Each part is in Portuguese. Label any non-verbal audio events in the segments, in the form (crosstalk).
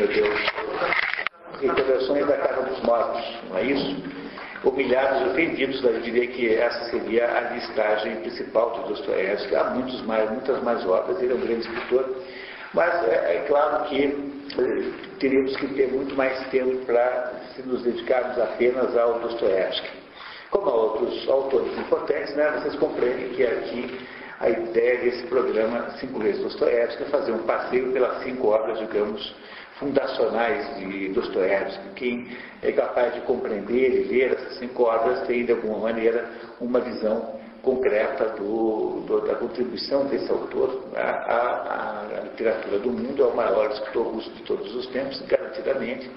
meu Deus, recordações da casa dos mortos, não é isso? Humilhados e ofendidos, eu diria que essa seria a listagem principal de Dostoiévski. Há muitos mais, muitas mais obras, ele é um grande escritor, mas é, é claro que eh, teríamos que ter muito mais tempo para se nos dedicarmos apenas ao Dostoiévski. Como a outros autores importantes, né, vocês compreendem que aqui a ideia desse programa Cinco Vezes Dostoiévski é fazer um passeio pelas cinco obras, digamos, fundacionais de Dostoiévski. Quem é capaz de compreender e ler essas cinco obras tem, de alguma maneira, uma visão concreta do, do, da contribuição desse autor à, literatura do mundo, é o maior escritor russo de todos os tempos, garantidamente.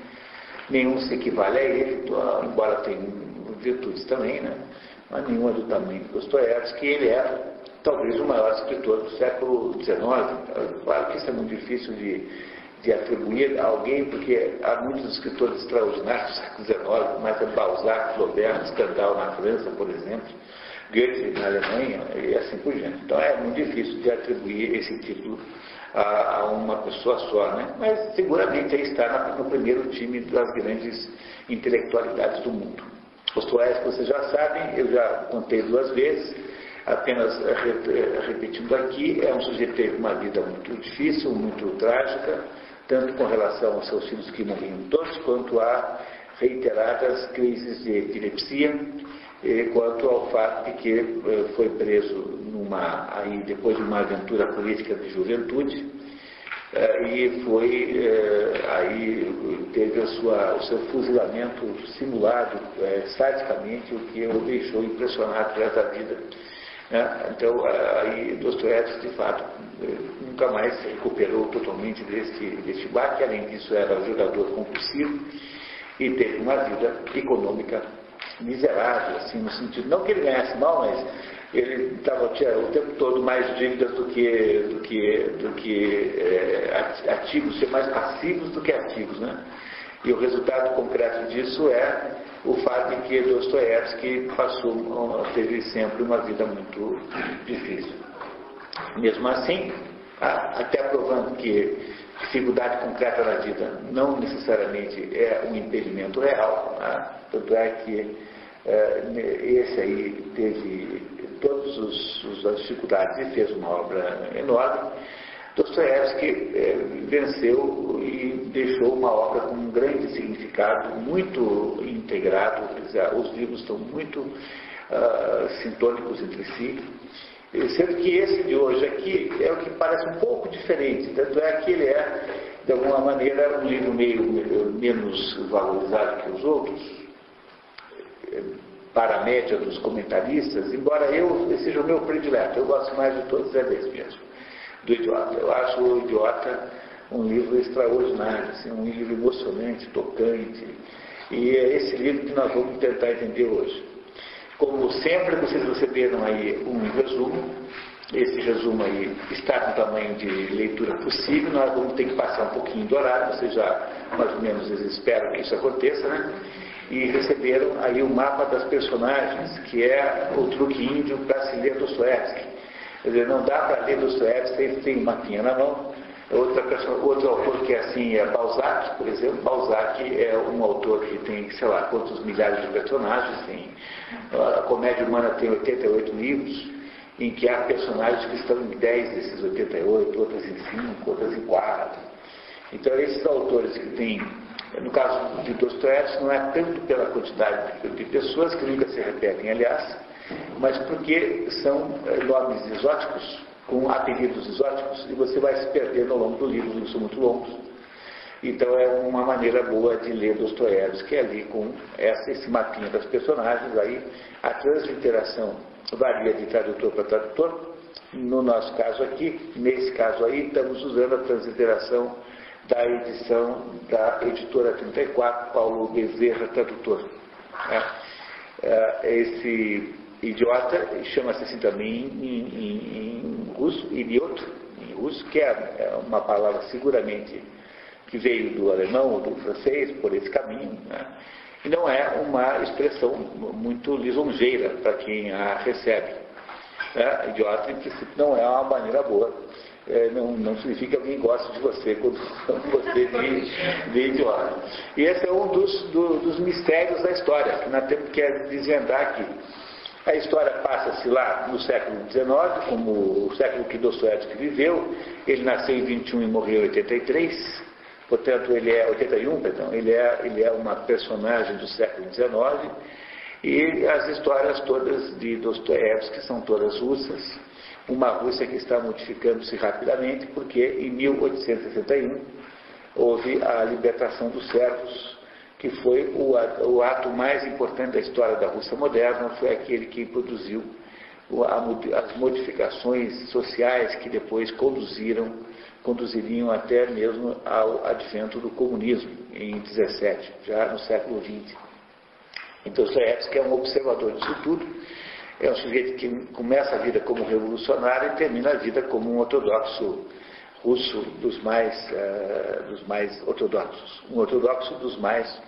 Nenhum se equivale a ele, embora tenha virtudes também, né? mas nenhuma do tamanho de Dostoiévski. Ele é talvez o maior escritor do século XIX. Claro que isso é muito difícil de, de atribuir a alguém, porque há muitos escritores extraordinários do século XIX, mas é Balzac, Flaubert, Stendhal na França, por exemplo, Goethe na Alemanha e assim por diante. Então é muito difícil de atribuir esse título a, a uma pessoa só, né? mas seguramente ele está no primeiro time das grandes intelectualidades do mundo. Os que vocês já sabem, eu já contei duas vezes, apenas repetindo aqui, é um sujeito que teve uma vida muito difícil, muito trágica, tanto com relação aos seus filhos que morriam todos, quanto a reiteradas crises de epilepsia, quanto ao fato de que eh, foi preso numa, aí, depois de uma aventura política de juventude, eh, e foi, eh, aí teve a sua, o seu fuzilamento simulado, sadicamente, o que o deixou impressionado essa vida né? Então, aí Dostoiévski, de fato, nunca mais se recuperou totalmente deste, deste baque. Além disso, era jogador compulsivo e teve uma vida econômica miserável, assim, no sentido, não que ele ganhasse mal, mas ele estava o tempo todo mais dívidas do que, do que, do que é, ativos, ser mais passivos do que ativos, né? E o resultado concreto disso é o fato de que Dostoiévski passou, teve sempre uma vida muito difícil. Mesmo assim, até provando que dificuldade concreta na vida não necessariamente é um impedimento real, né? tanto é que é, esse aí teve todas as dificuldades e fez uma obra enorme. Dostoiévski é, venceu e deixou uma obra com um grande significado, muito integrado, os livros estão muito uh, sintônicos entre si, sendo que esse de hoje aqui é o que parece um pouco diferente, tanto é que ele é, de alguma maneira, um livro meio menos valorizado que os outros, para a média dos comentaristas, embora eu seja o meu predileto, eu gosto mais de todos, é desse mesmo do Idiota. Eu acho o Idiota um livro extraordinário, assim, um livro emocionante, tocante. E é esse livro que nós vamos tentar entender hoje. Como sempre, vocês receberam aí um resumo. Esse resumo aí está no tamanho de leitura possível. Nós vamos ter que passar um pouquinho do horário, vocês já mais ou menos esperam que isso aconteça, né? E receberam aí o mapa das personagens, que é o truque índio para se ler Dostoevsky. Quer dizer, não dá para ler Dostoiévski sem tem mapinha na mão. Outra pessoa, outro autor que é assim é Balzac, por exemplo. Balzac é um autor que tem, sei lá, quantos milhares de personagens. Tem, a comédia humana tem 88 livros, em que há personagens que estão em 10 desses 88, outras em 5, outras em 4. Então, esses autores que têm, no caso de Dostoiévski, não é tanto pela quantidade de pessoas, que nunca se repetem, aliás, mas porque são eh, nomes exóticos, com apelidos exóticos, e você vai se perdendo ao longo do livro, livros são muito longos. Então é uma maneira boa de ler Dostoiévski ali com essa, esse mapinha das personagens, aí a transliteração varia de tradutor para tradutor. No nosso caso aqui, nesse caso aí, estamos usando a transliteração da edição da editora 34, Paulo Bezerra, tradutor. É, esse idiota chama-se assim também em, em, em russo, idiot, em russo, que é, é uma palavra seguramente que veio do alemão ou do francês por esse caminho, né? e não é uma expressão muito lisonjeira para quem a recebe. Né? Idiota, em princípio, não é uma maneira boa é, não, não significa que alguém goste de você quando (laughs) você (laughs) de, de idiota. E esse é um dos, do, dos mistérios da história, que nós temos que desvendar aqui. A história passa-se lá no século XIX, como o século que Dostoiévski viveu. Ele nasceu em 21 e morreu em 83. Portanto, ele é 81, perdão, ele é, ele é uma personagem do século XIX. E as histórias todas de Dostoiévski são todas russas. Uma Rússia que está modificando-se rapidamente, porque em 1861 houve a libertação dos servos que foi o, o ato mais importante da história da Rússia moderna, foi aquele que produziu as modificações sociais que depois conduziram, conduziriam até mesmo ao advento do comunismo em 17, já no século XX. Então Dostoiévski é um observador disso tudo, é um sujeito que começa a vida como revolucionário e termina a vida como um ortodoxo russo dos mais, uh, dos mais ortodoxos, um ortodoxo dos mais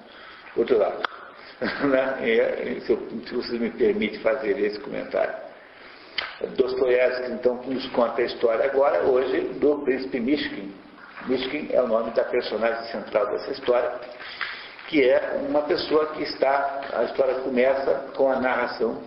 lado. (laughs) né? e, eu, se você me permite fazer esse comentário. Dostoiévski, então, nos conta a história agora, hoje, do príncipe Mishkin. Mishkin é o nome da personagem central dessa história, que é uma pessoa que está. A história começa com a narração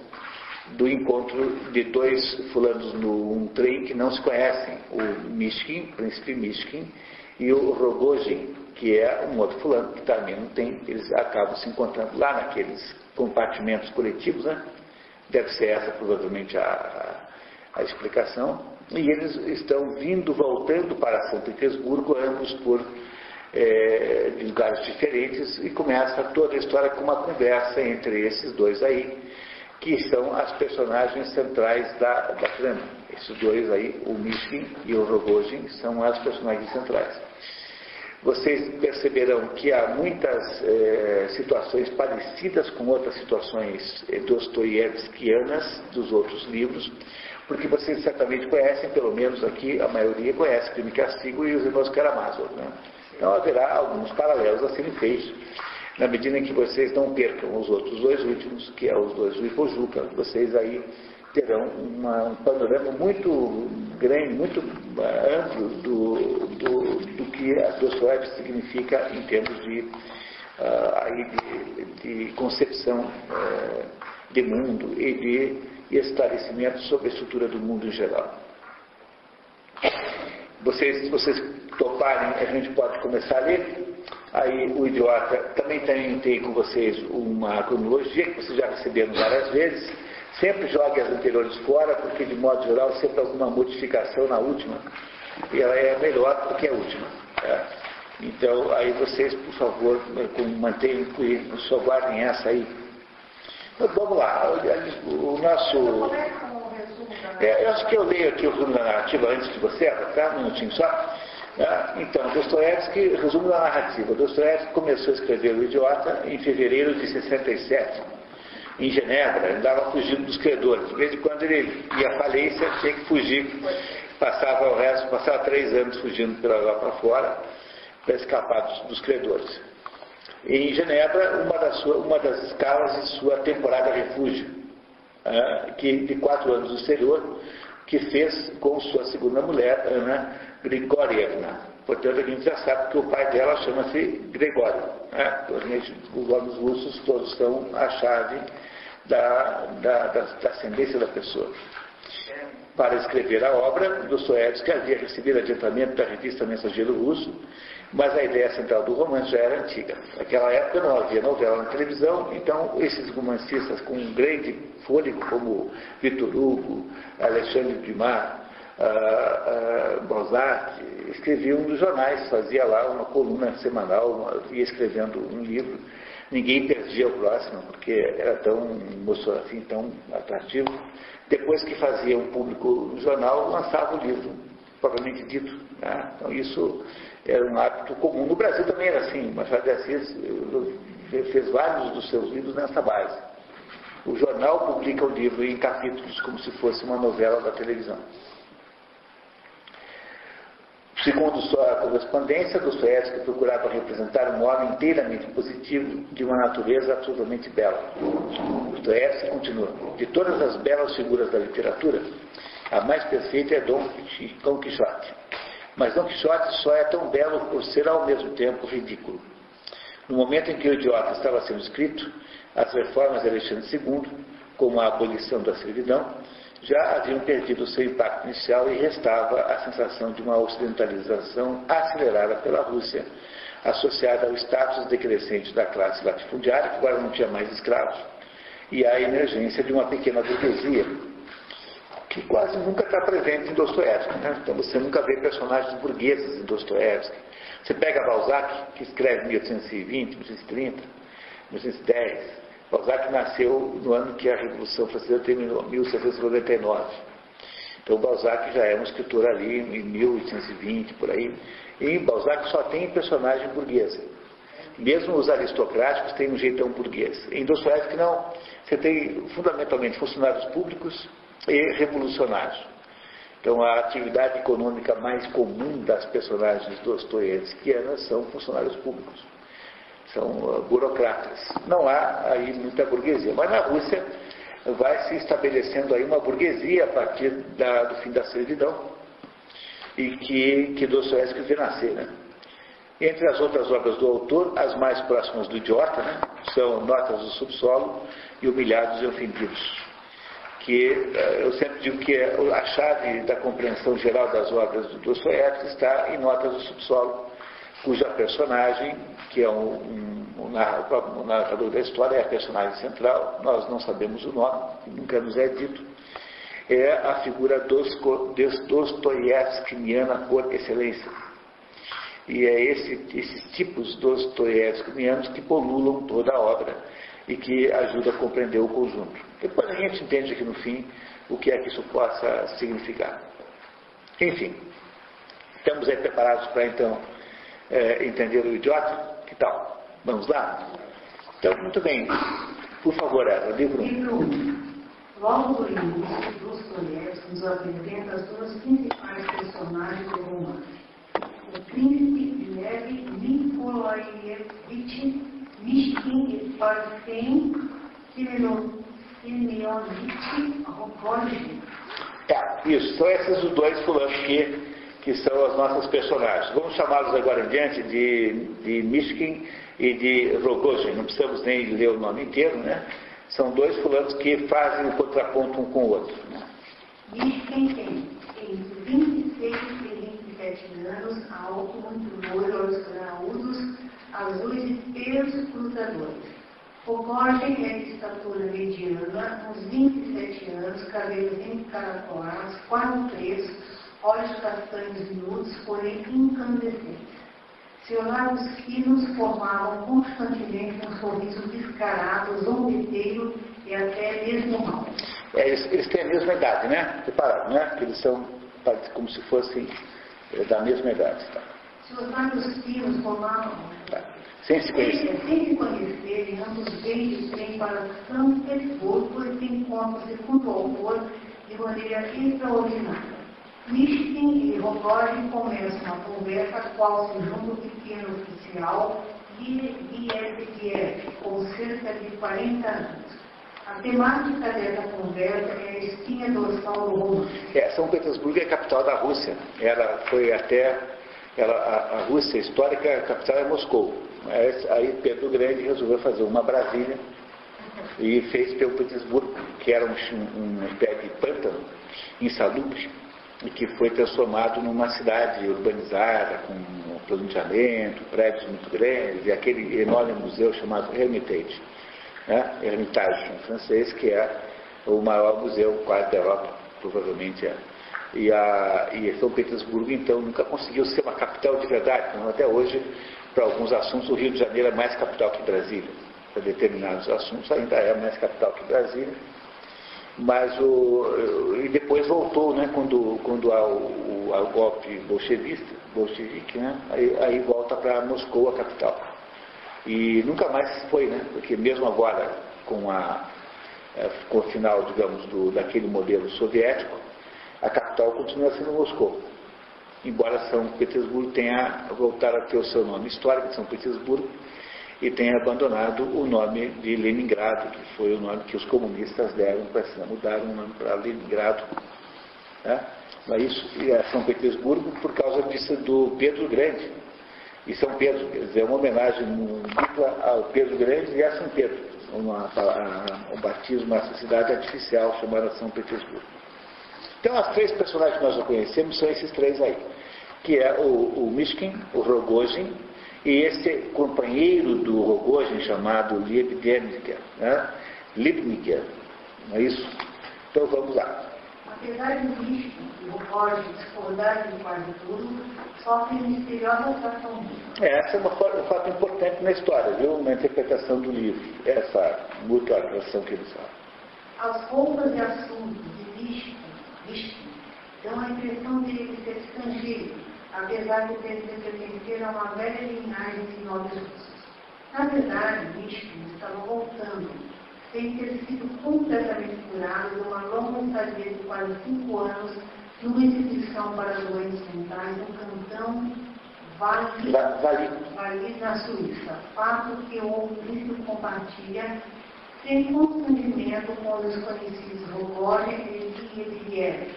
do encontro de dois fulanos num trem que não se conhecem, o Mishkin, príncipe Mishkin, e o Rogojin, que é um outro fulano que também não tem, eles acabam se encontrando lá naqueles compartimentos coletivos, né? Deve ser essa provavelmente a, a, explicação. E eles estão vindo, voltando para São Petersburgo, ambos por é, lugares diferentes, e começa toda a história com uma conversa entre esses dois aí, que são as personagens centrais da, da trama. Esses dois aí, o Mishkin e o Rogojin, são as personagens centrais vocês perceberão que há muitas é, situações parecidas com outras situações eh, dostoiévskianas dos outros livros, porque vocês certamente conhecem, pelo menos aqui a maioria conhece Crime e Castigo e os Irmãos Karamazov. Né? Então haverá alguns paralelos a serem feitos, na medida em que vocês não percam os outros dois últimos, que é os dois do Ipojuca, vocês aí terão uma, um panorama muito grande, muito eh, amplo do, do, do que a Dostoiévski significa em termos de, uh, aí de, de concepção uh, de mundo e de esclarecimento sobre a estrutura do mundo em geral. Vocês, se vocês toparem, a gente pode começar a ler. Aí o idiota também tem, tem com vocês uma cronologia que vocês já receberam várias vezes Sempre jogue as anteriores fora, porque de modo geral sempre alguma modificação na última. E ela é melhor do que a última. Tá? Então, aí vocês, por favor, mantenham, só guardem essa aí. Mas vamos lá, o nosso. É, eu acho que eu leio aqui o resumo da narrativa antes de você, tá? Um minutinho só. Ah, então, Dostoiévski, resumo da narrativa. Dostoiévski começou a escrever O Idiota em fevereiro de 67 em Genebra, andava fugindo dos credores. De vez em quando ele ia à falência, tinha que fugir. Passava o resto, passava três anos fugindo pela lá para fora para escapar dos, dos, credores. Em Genebra, uma das, sua, uma das escalas de sua temporada refúgio, uh, que, de quatro anos no exterior, que fez com sua segunda mulher, Ana Grigorievna. Portanto, a gente já sabe que o pai dela chama-se Gregório. Né? Os nomes russos todos são a chave da, da, da, da ascendência da pessoa. Para escrever a obra, Dostoiévski havia recebido adiantamento da revista Mensageiro Russo, mas a ideia central do romance já era antiga. Naquela época não havia novela na televisão, então esses romancistas com um grande fôlego, como Victor Hugo, Alexandre Dumas, uh, uh, Balzac, escreviam nos jornais, fazia lá uma coluna semanal, ia escrevendo um livro ninguém perdia o próximo, porque era tão assim, tão atrativo. Depois que fazia um público no jornal, lançava o livro, propriamente dito. Né? Então isso era um hábito comum. No Brasil também era assim, Machado de Assis fez vários dos seus livros nessa base. O jornal publica o livro em capítulos, como se fosse uma novela da televisão. Segundo sua correspondência, Dostoiévski procurava representar um homem inteiramente positivo de uma natureza absolutamente bela. Dostoiévski continua: De todas as belas figuras da literatura, A mais perfeita é Dom Quixote. Mas Dom Quixote só é tão belo por ser ao mesmo tempo ridículo. No momento em que o idiota estava sendo escrito, as reformas de Alexandre II, como a abolição da servidão, já haviam perdido seu impacto inicial e restava a sensação de uma ocidentalização acelerada pela Rússia, associada ao status decrescente da classe latifundiária, que agora não tinha mais escravos, e à emergência de uma pequena burguesia, que quase nunca está presente em Dostoiévski. Né? Então você nunca vê personagens burgueses em Dostoiévski. Você pega Balzac, que escreve em 1820, 1830, 1810. Balzac nasceu no ano que a Revolução Francesa terminou, 1799. Então Balzac já é um escritor ali em 1820, por aí. E Balzac só tem personagem burguesa. Mesmo os aristocráticos têm um jeitão burguês. Em Dostoiévski não. Você tem fundamentalmente funcionários públicos e revolucionários. Então a atividade econômica mais comum das personagens dostoiévskianas são funcionários públicos. São uh, burocratas. Não há aí muita burguesia. Mas na Rússia vai se estabelecendo aí uma burguesia a partir da, do fim da servidão e que, que Dostoiévski vê nascer. Né? Entre as outras obras do autor, as mais próximas do idiota né, são Notas do Subsolo e Humilhados e Ofendidos. Que eh, eu sempre digo que a chave da compreensão geral das obras do Dostoiévski está em Notas do Subsolo, cuja personagem, que é um, um, um, narrador da história, é a personagem central, nós não sabemos o nome, nunca nos é dito, é a figura dos, Dostoiévskiana por excelência. E é esse, esses tipos dostoiévskianos que polulam toda a obra e que ajudam a compreender o conjunto. Depois a gente entende aqui no fim o que é que isso possa significar. Enfim, estamos aí preparados para então é, entender o idiota? Que tal? Vamos lá? Então, muito bem. Por favor, Eva, livro 1. Logo no início, Dostoiévski nos apresenta as duas principais personagens do romance. O príncipe Lev Nikolaevich Mishkin Parfem Simeonovich Rogozhin. É, isso. São esses os dois fulanos que, que são as nossas personagens. Vamos chamá-los agora em diante de, de Mishkin e de Rogozhin. Não precisamos nem ler o nome inteiro, né? São dois fulanos que fazem o contraponto um com o outro. Né? Quem tem entre 26 e 27 anos, alto, muito loiro, olhos graúdos, azuis e pelos cruzadores. Borges é de estatura mediana, uns 27 anos, cabelos encaracolados, quase presos, olhos castanhos miúdos, porém incandescentes. Seus lábios finos formavam constantemente um sorriso descarado, zombeteiro e até mesmo mal. É, eles, eles, têm a mesma idade, né? Repararam, né? Que eles são como se fossem é, da mesma idade. Tá? Seus lábios finos formavam. Tá. Sem se conhecer. Sem se conhecerem, ambos beijos têm para São Petersburgo e se encontram segundo o autor de maneira extraordinária. Mishkin e Rogozin começam a conversa qual se junta pequeno oficial Giesiev, com cerca de 40 anos. A temática dessa conversa é a espinha dorsal do romance. É, São Petersburgo é a capital da Rússia. Ela foi até ela, a, a, Rússia histórica, a capital é Moscou. Aí Pedro Grande resolveu fazer uma Brasília e fez pelo Petersburgo, que era um, um, um pé de pântano insalubre e que foi transformado numa cidade urbanizada, com planejamento, prédios muito grandes, e aquele enorme museu chamado Hermitage, né? Hermitage em francês, que é o maior museu quase da Europa, provavelmente é. E, a, e São Petersburgo, então, nunca conseguiu ser uma capital de verdade, então, até hoje, para alguns assuntos, o Rio de Janeiro é mais capital que Brasília. Para determinados assuntos, ainda é mais capital que Brasília mas o, e depois voltou, né, quando, quando há o, o, golpe bolchevista, bolchevique, né, aí, aí volta para Moscou, a capital. E nunca mais foi, né, porque mesmo agora, com, a, é, com o final, digamos, do, daquele modelo soviético, a capital continua sendo Moscou. Embora São Petersburgo tenha voltado a ter o seu nome histórico, São Petersburgo, e tenha abandonado o nome de Leningrado, que foi o nome que os comunistas deram para cima. Mudaram o nome para Leningrado Né? Mas isso é São Petersburgo por causa disso do Pedro Grande. E São Pedro, quer dizer, é uma homenagem dupla ao Pedro Grande e a São Pedro. Uma, a, batismo nessa cidade artificial chamada São Petersburgo. Então, as três personagens que nós já conhecemos são esses três aí, que é o, o Mishkin, o Rogozin e esse companheiro do Rogozin chamado Liebniker, né? Liebniker, não é isso? Então, vamos lá. Apesar do Mishkin e o Rogozin discordarem de quase tudo, sofrem misteriosa atração é, Essa é uma, um fato importante na história, viu? Na interpretação do livro, essa mútua atração que eles falam. As roupas e assuntos de Vishnu dão a impressão de ele ser estrangeiro, apesar de ter de pertencer a uma velha linhagem de nobres russos. Na verdade, Vishnu estava voltando, sem ter sido completamente curado de uma longa estadia de quase cinco anos numa instituição para doentes mentais no cantão Vale, vale. vale na Suíça, fato que o livro compartilha sem constrangimento com os desconhecidos Rogória e Vieira,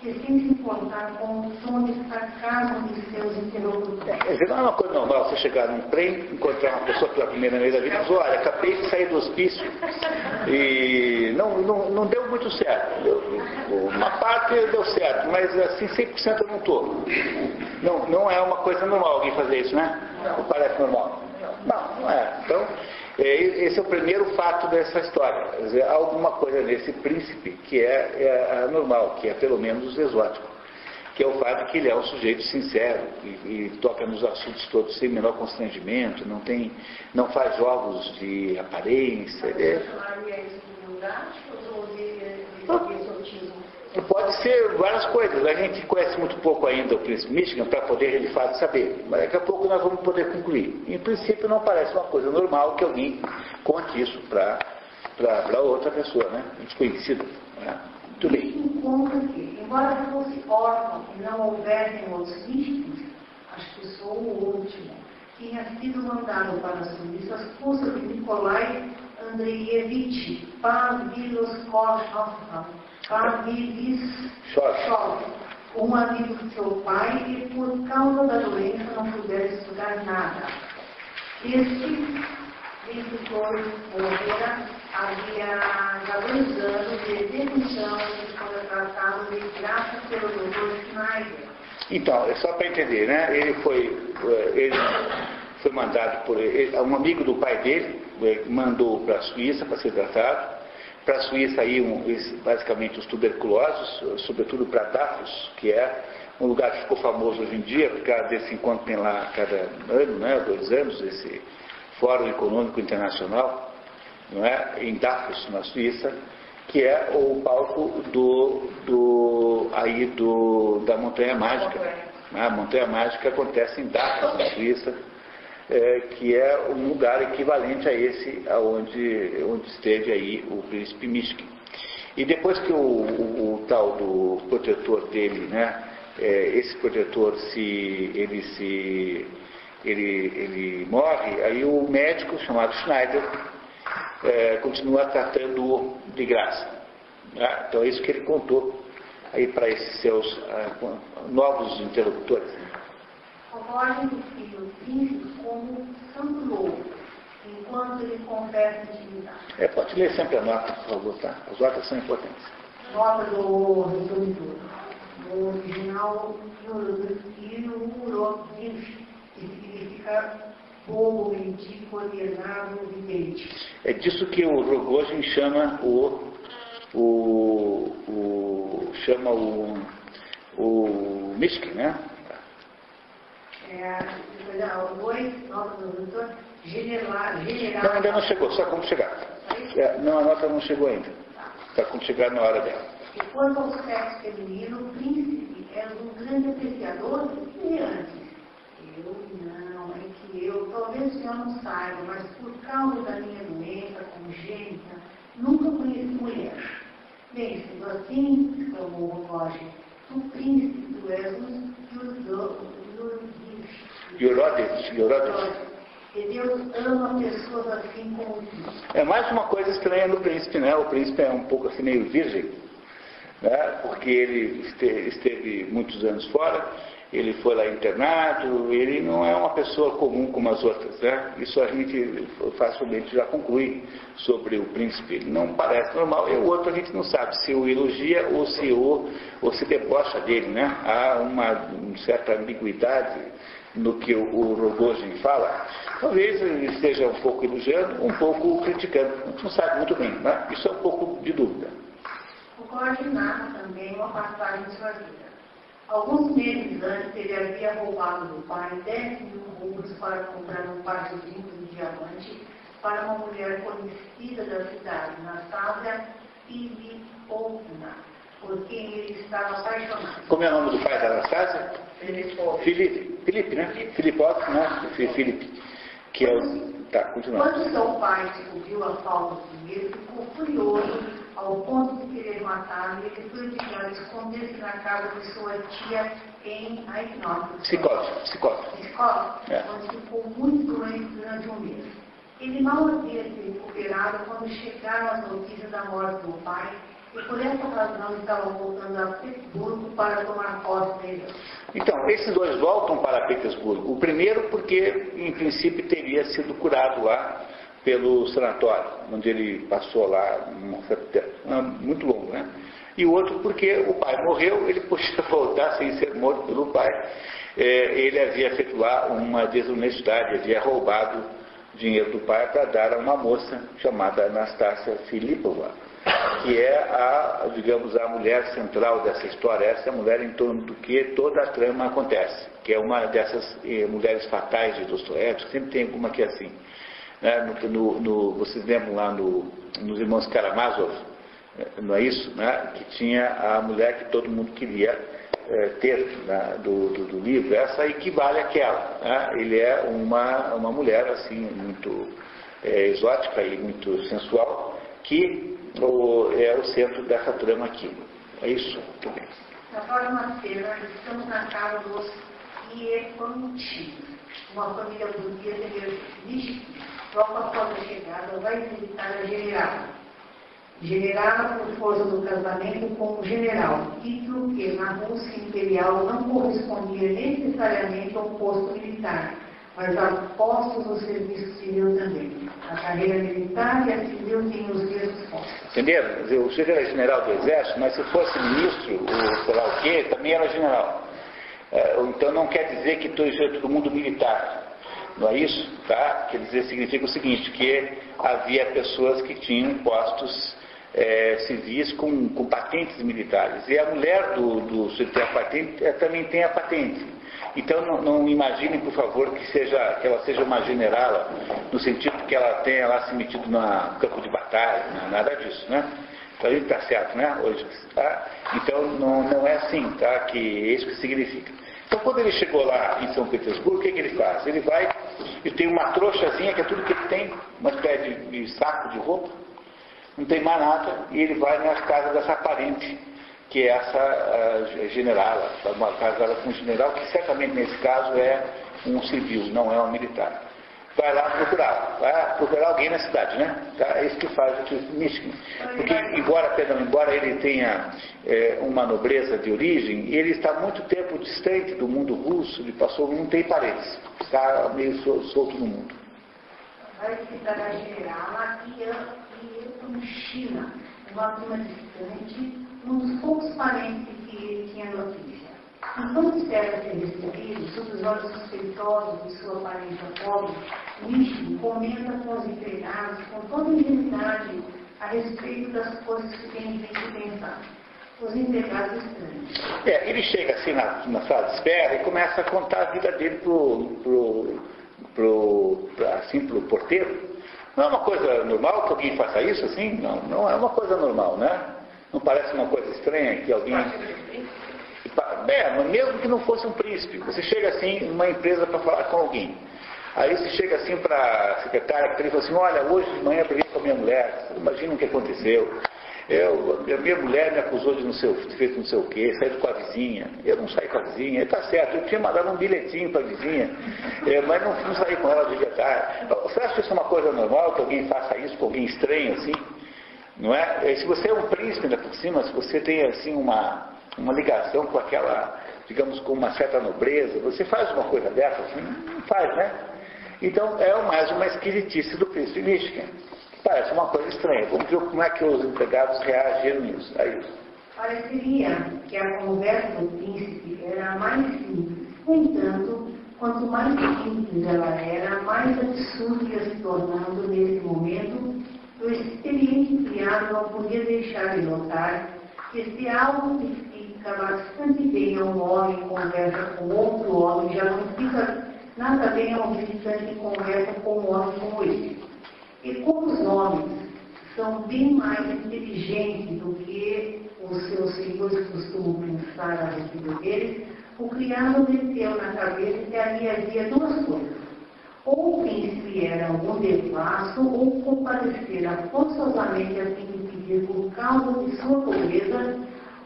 que sem se importar com o som de sarcasmo de seus interlocutores. Não é uma coisa normal você chegar num trem, encontrar uma pessoa pela primeira vez da vida e dizer, olha, acabei de sair do hospício e não, não, não deu muito certo. Uma parte deu certo, mas assim 100% eu não estou. Não, não é uma coisa normal alguém fazer isso, né? Não parece normal. Não, não é. Então, esse é o primeiro fato dessa história. Quer dizer, há alguma coisa nesse príncipe que é, é, é normal, que é pelo menos exótico. Que é o fato de que ele é um sujeito sincero e, e toca nos assuntos todos sem menor constrangimento, não, tem, não faz jogos de aparência. Mas é... isso de humildade ou de exotismo? Pode ser várias coisas. A gente conhece muito pouco ainda o príncipe Michigan para poder ele fato saber. Mas daqui a pouco nós vamos poder concluir. Em princípio não parece uma coisa normal que alguém conte isso para outra pessoa, né? Desconhecida. Né? Muito bem. conta que, embora fosse órfão e não houvessem outros místicos, acho que sou o último, tinha sido mandado para a Suíça as forças de Nikolai Andreevich Pavliloskov Famílias chove. Um amigo do seu pai e por causa da doença não puder estudar nada. Este escritor morrera havia já dois anos e desde então ele foi tratado de graça pelo Dr. Schneider. Então, é só para entender, né? Ele foi, eh, ele foi mandado por ele, um amigo do pai dele, eh, mandou para a Suíça para ser tratado para a Suíça iam basicamente os tuberculosos, sobretudo para Dafos, que é um lugar que ficou famoso hoje em dia, por causa desse encontro tem lá cada ano, né, dois anos, esse Fórum Econômico Internacional, não é, em Dafos, na Suíça, que é o palco do, do, aí do, da Montanha Mágica. A Montanha Mágica acontece em Dafos, na Suíça, é, que é um lugar equivalente a esse aonde, onde esteve aí o príncipe Mishkin. E depois que o, o, o tal do protetor dele, né, é, esse protetor se, ele se ele, ele morre, aí o médico chamado Schneider é, continua tratando de graça. Né? Então é isso que ele contou aí para esses seus uh, novos interlocutores. Ocorre do filho príncipe como santo louco, enquanto ele confessa intimidade. É, pode ler sempre a nota, por favor, tá? As notas são importantes. Nota do resolvedor. No original, que significa povo, mendigo, alienado, vidente. É disso que o Rogozin chama o, o, o chama o, o Mishkin, né? É, dois, nota do doutor, general, general. Não, ainda não chegou, só quando chegar. É, não, a nota não chegou ainda. Está quando chegar na hora dela. E quanto ao sexo feminino, o príncipe é um grande apreciador de antes. Eu não, é que eu, talvez o senhor não saiba, mas por causa da minha doença congênita, nunca conheci mulher. Bem, sendo assim, exclamou o Roger, o príncipe do E Deus ama pessoas assim como É mais uma coisa estranha no príncipe, né? O príncipe é um pouco assim meio virgem. né, porque ele esteve muitos anos fora, ele foi lá internado, ele não é uma pessoa comum como as outras. Né? Isso a gente facilmente já conclui sobre o príncipe. Ele não parece normal, e o outro a gente não sabe se o elogia ou se, o, ou se debocha dele. Né? Há uma, uma certa ambiguidade no que o, Rogojin fala. Talvez ele esteja um pouco elogiando, um pouco criticando. A gente não sabe muito bem, né? isso é um pouco de dúvida. O coordenado também uma passagem de sua vida. Alguns meses antes, ele havia roubado do pai 10 mil rublos para comprar um par de brincos de diamante para uma mulher conhecida da cidade, Nastasia Filipovna, por quem ele estava apaixonado. Como é o nome do pai da Anastasia? Felipe. Felipe, né? Filipov, né? Felipe. Que é o... Tá, continuando. Quando seu pai descobriu a falta de dinheiro, ficou furioso ao ponto de querer matá-lo, ele foi obrigado a esconder-se na casa de sua tia em Ainópolis. Psicose, psicose. Psicose, é. onde ficou muito doente durante um mês. Ele mal havia se recuperado quando chegaram as notícias da morte do pai e por essa razão estavam voltando a Petersburgo para tomar posse dele. Então, esses dois voltam para Petersburgo. O primeiro porque, em princípio, teria sido curado lá pelo sanatório, onde ele passou lá um certo tempo, muito longo, né? E o outro porque o pai morreu, ele (laughs) podia voltar sem ser morto pelo pai. É, ele havia feito lá uma desonestidade, havia roubado dinheiro do pai para dar a uma moça chamada Anastácia Filipova, que é a, digamos, a mulher central dessa história, essa mulher em torno do que toda a trama acontece, que é uma dessas eh, mulheres fatais de Dostoiévski, sempre tem alguma que é assim. Né? No, no, no, vocês lembram lá no, nos Irmãos Karamazov, eh, não é isso? Né? Que tinha a mulher que todo mundo queria é, ter né? do, do, do, livro, essa equivale àquela. Né? Ele é uma, uma mulher assim, muito é, exótica e muito sensual, que o, é o centro dessa trama aqui. É isso? Na próxima cena, estamos na casa dos Iepanti, uma família burguesa de logo após a chegada, vai visitar a generala. Generala por força do casamento com o general, título que na Rússia imperial não correspondia necessariamente ao posto militar, mas a postos no serviço civil também. A carreira militar e a civil têm os mesmos postos. Entenderam? O senhor era general do exército, mas se fosse ministro, ou sei lá o quê, também era general. É, então não quer dizer que todo mundo militar. Não é isso? Tá? Quer dizer, significa o seguinte, que havia pessoas que tinham postos é, civis com, com, patentes militares. E a mulher do, do tem a patente é, também tem a patente. Então não, não imaginem, por favor, que, seja, que ela seja uma generala, no sentido que ela tenha lá se metido no campo de batalha, nada disso, né? Então ele está certo, né? Hoje, tá? Então não, não é assim, tá? Que é isso que significa. Então, quando ele chegou lá em São Petersburgo, o que, que ele faz? Ele vai e tem uma trouxazinha, que é tudo que ele tem, uma espécie de, de saco de roupa, não tem mais nada, e ele vai na casa dessa parente, que é essa uh, generala, uma casa com um general, que certamente nesse caso é um civil, não é um militar vai lá procurar, vai procurar alguém na cidade, né? Tá? É isso que faz o Michigan. Porque, embora, perdão, embora ele tenha é, uma nobreza de origem, ele está muito tempo distante do mundo russo, ele passou, não tem paredes, está meio solto no mundo. Vai visitar a general e China, uma distante, um dos poucos parentes que ele tinha notícia. Enquanto espera ser recebido, sob os olhos suspeitosos de sua parenta pobre, Michigan comenta com os empregados com toda ingenuidade a respeito das coisas que tem visto pensar. Os empregados estranhos. É, ele chega assim na, na, sala de espera e começa a contar a vida dele pro, pro, pro, assim, pro porteiro. Não é uma coisa normal que alguém faça isso assim? Não, não é uma coisa normal, né? Não parece uma coisa estranha que alguém. É, mesmo que não fosse um príncipe, você chega assim numa empresa para falar com alguém. Aí você chega assim para a secretária que fala assim, olha, hoje de manhã eu briguei com a minha mulher, imagina o que aconteceu. Eu, a minha mulher me acusou de não ser feito não sei o quê, saí com a vizinha. Eu não saí com a vizinha, está certo, eu tinha mandado um bilhetinho para a vizinha, é, mas não, não saí com ela de detalhe. Você acha que isso é uma coisa normal, que alguém faça isso com alguém estranho assim? Não é? Se você é um príncipe ainda por cima, se você tem assim uma, uma ligação com aquela, digamos, com uma certa nobreza, você faz uma coisa dessa, assim, não faz, né? Então é mais uma esquisitice do príncipe Michigan. Parece uma coisa estranha. Vamos ver como é que os empregados reagiram nisso, a isso. Pareceria que a conversa do príncipe era mais simples. No entanto, quanto mais simples ela era, mais absurdo ia se tornando nesse momento. O experiente criado não podia deixar de notar que se algo que fica bastante bem a um homem conversa com outro homem, já não fica nada bem ao visitante conversa com um homem como esse. E como os homens são bem mais inteligentes do que os seus filhos costumam pensar a respeito deles, o criado meteu na cabeça que ali havia duas coisas. Ou o príncipe era algum devasso, ou compadecera forçosamente a fim de pedir por causa de sua pobreza,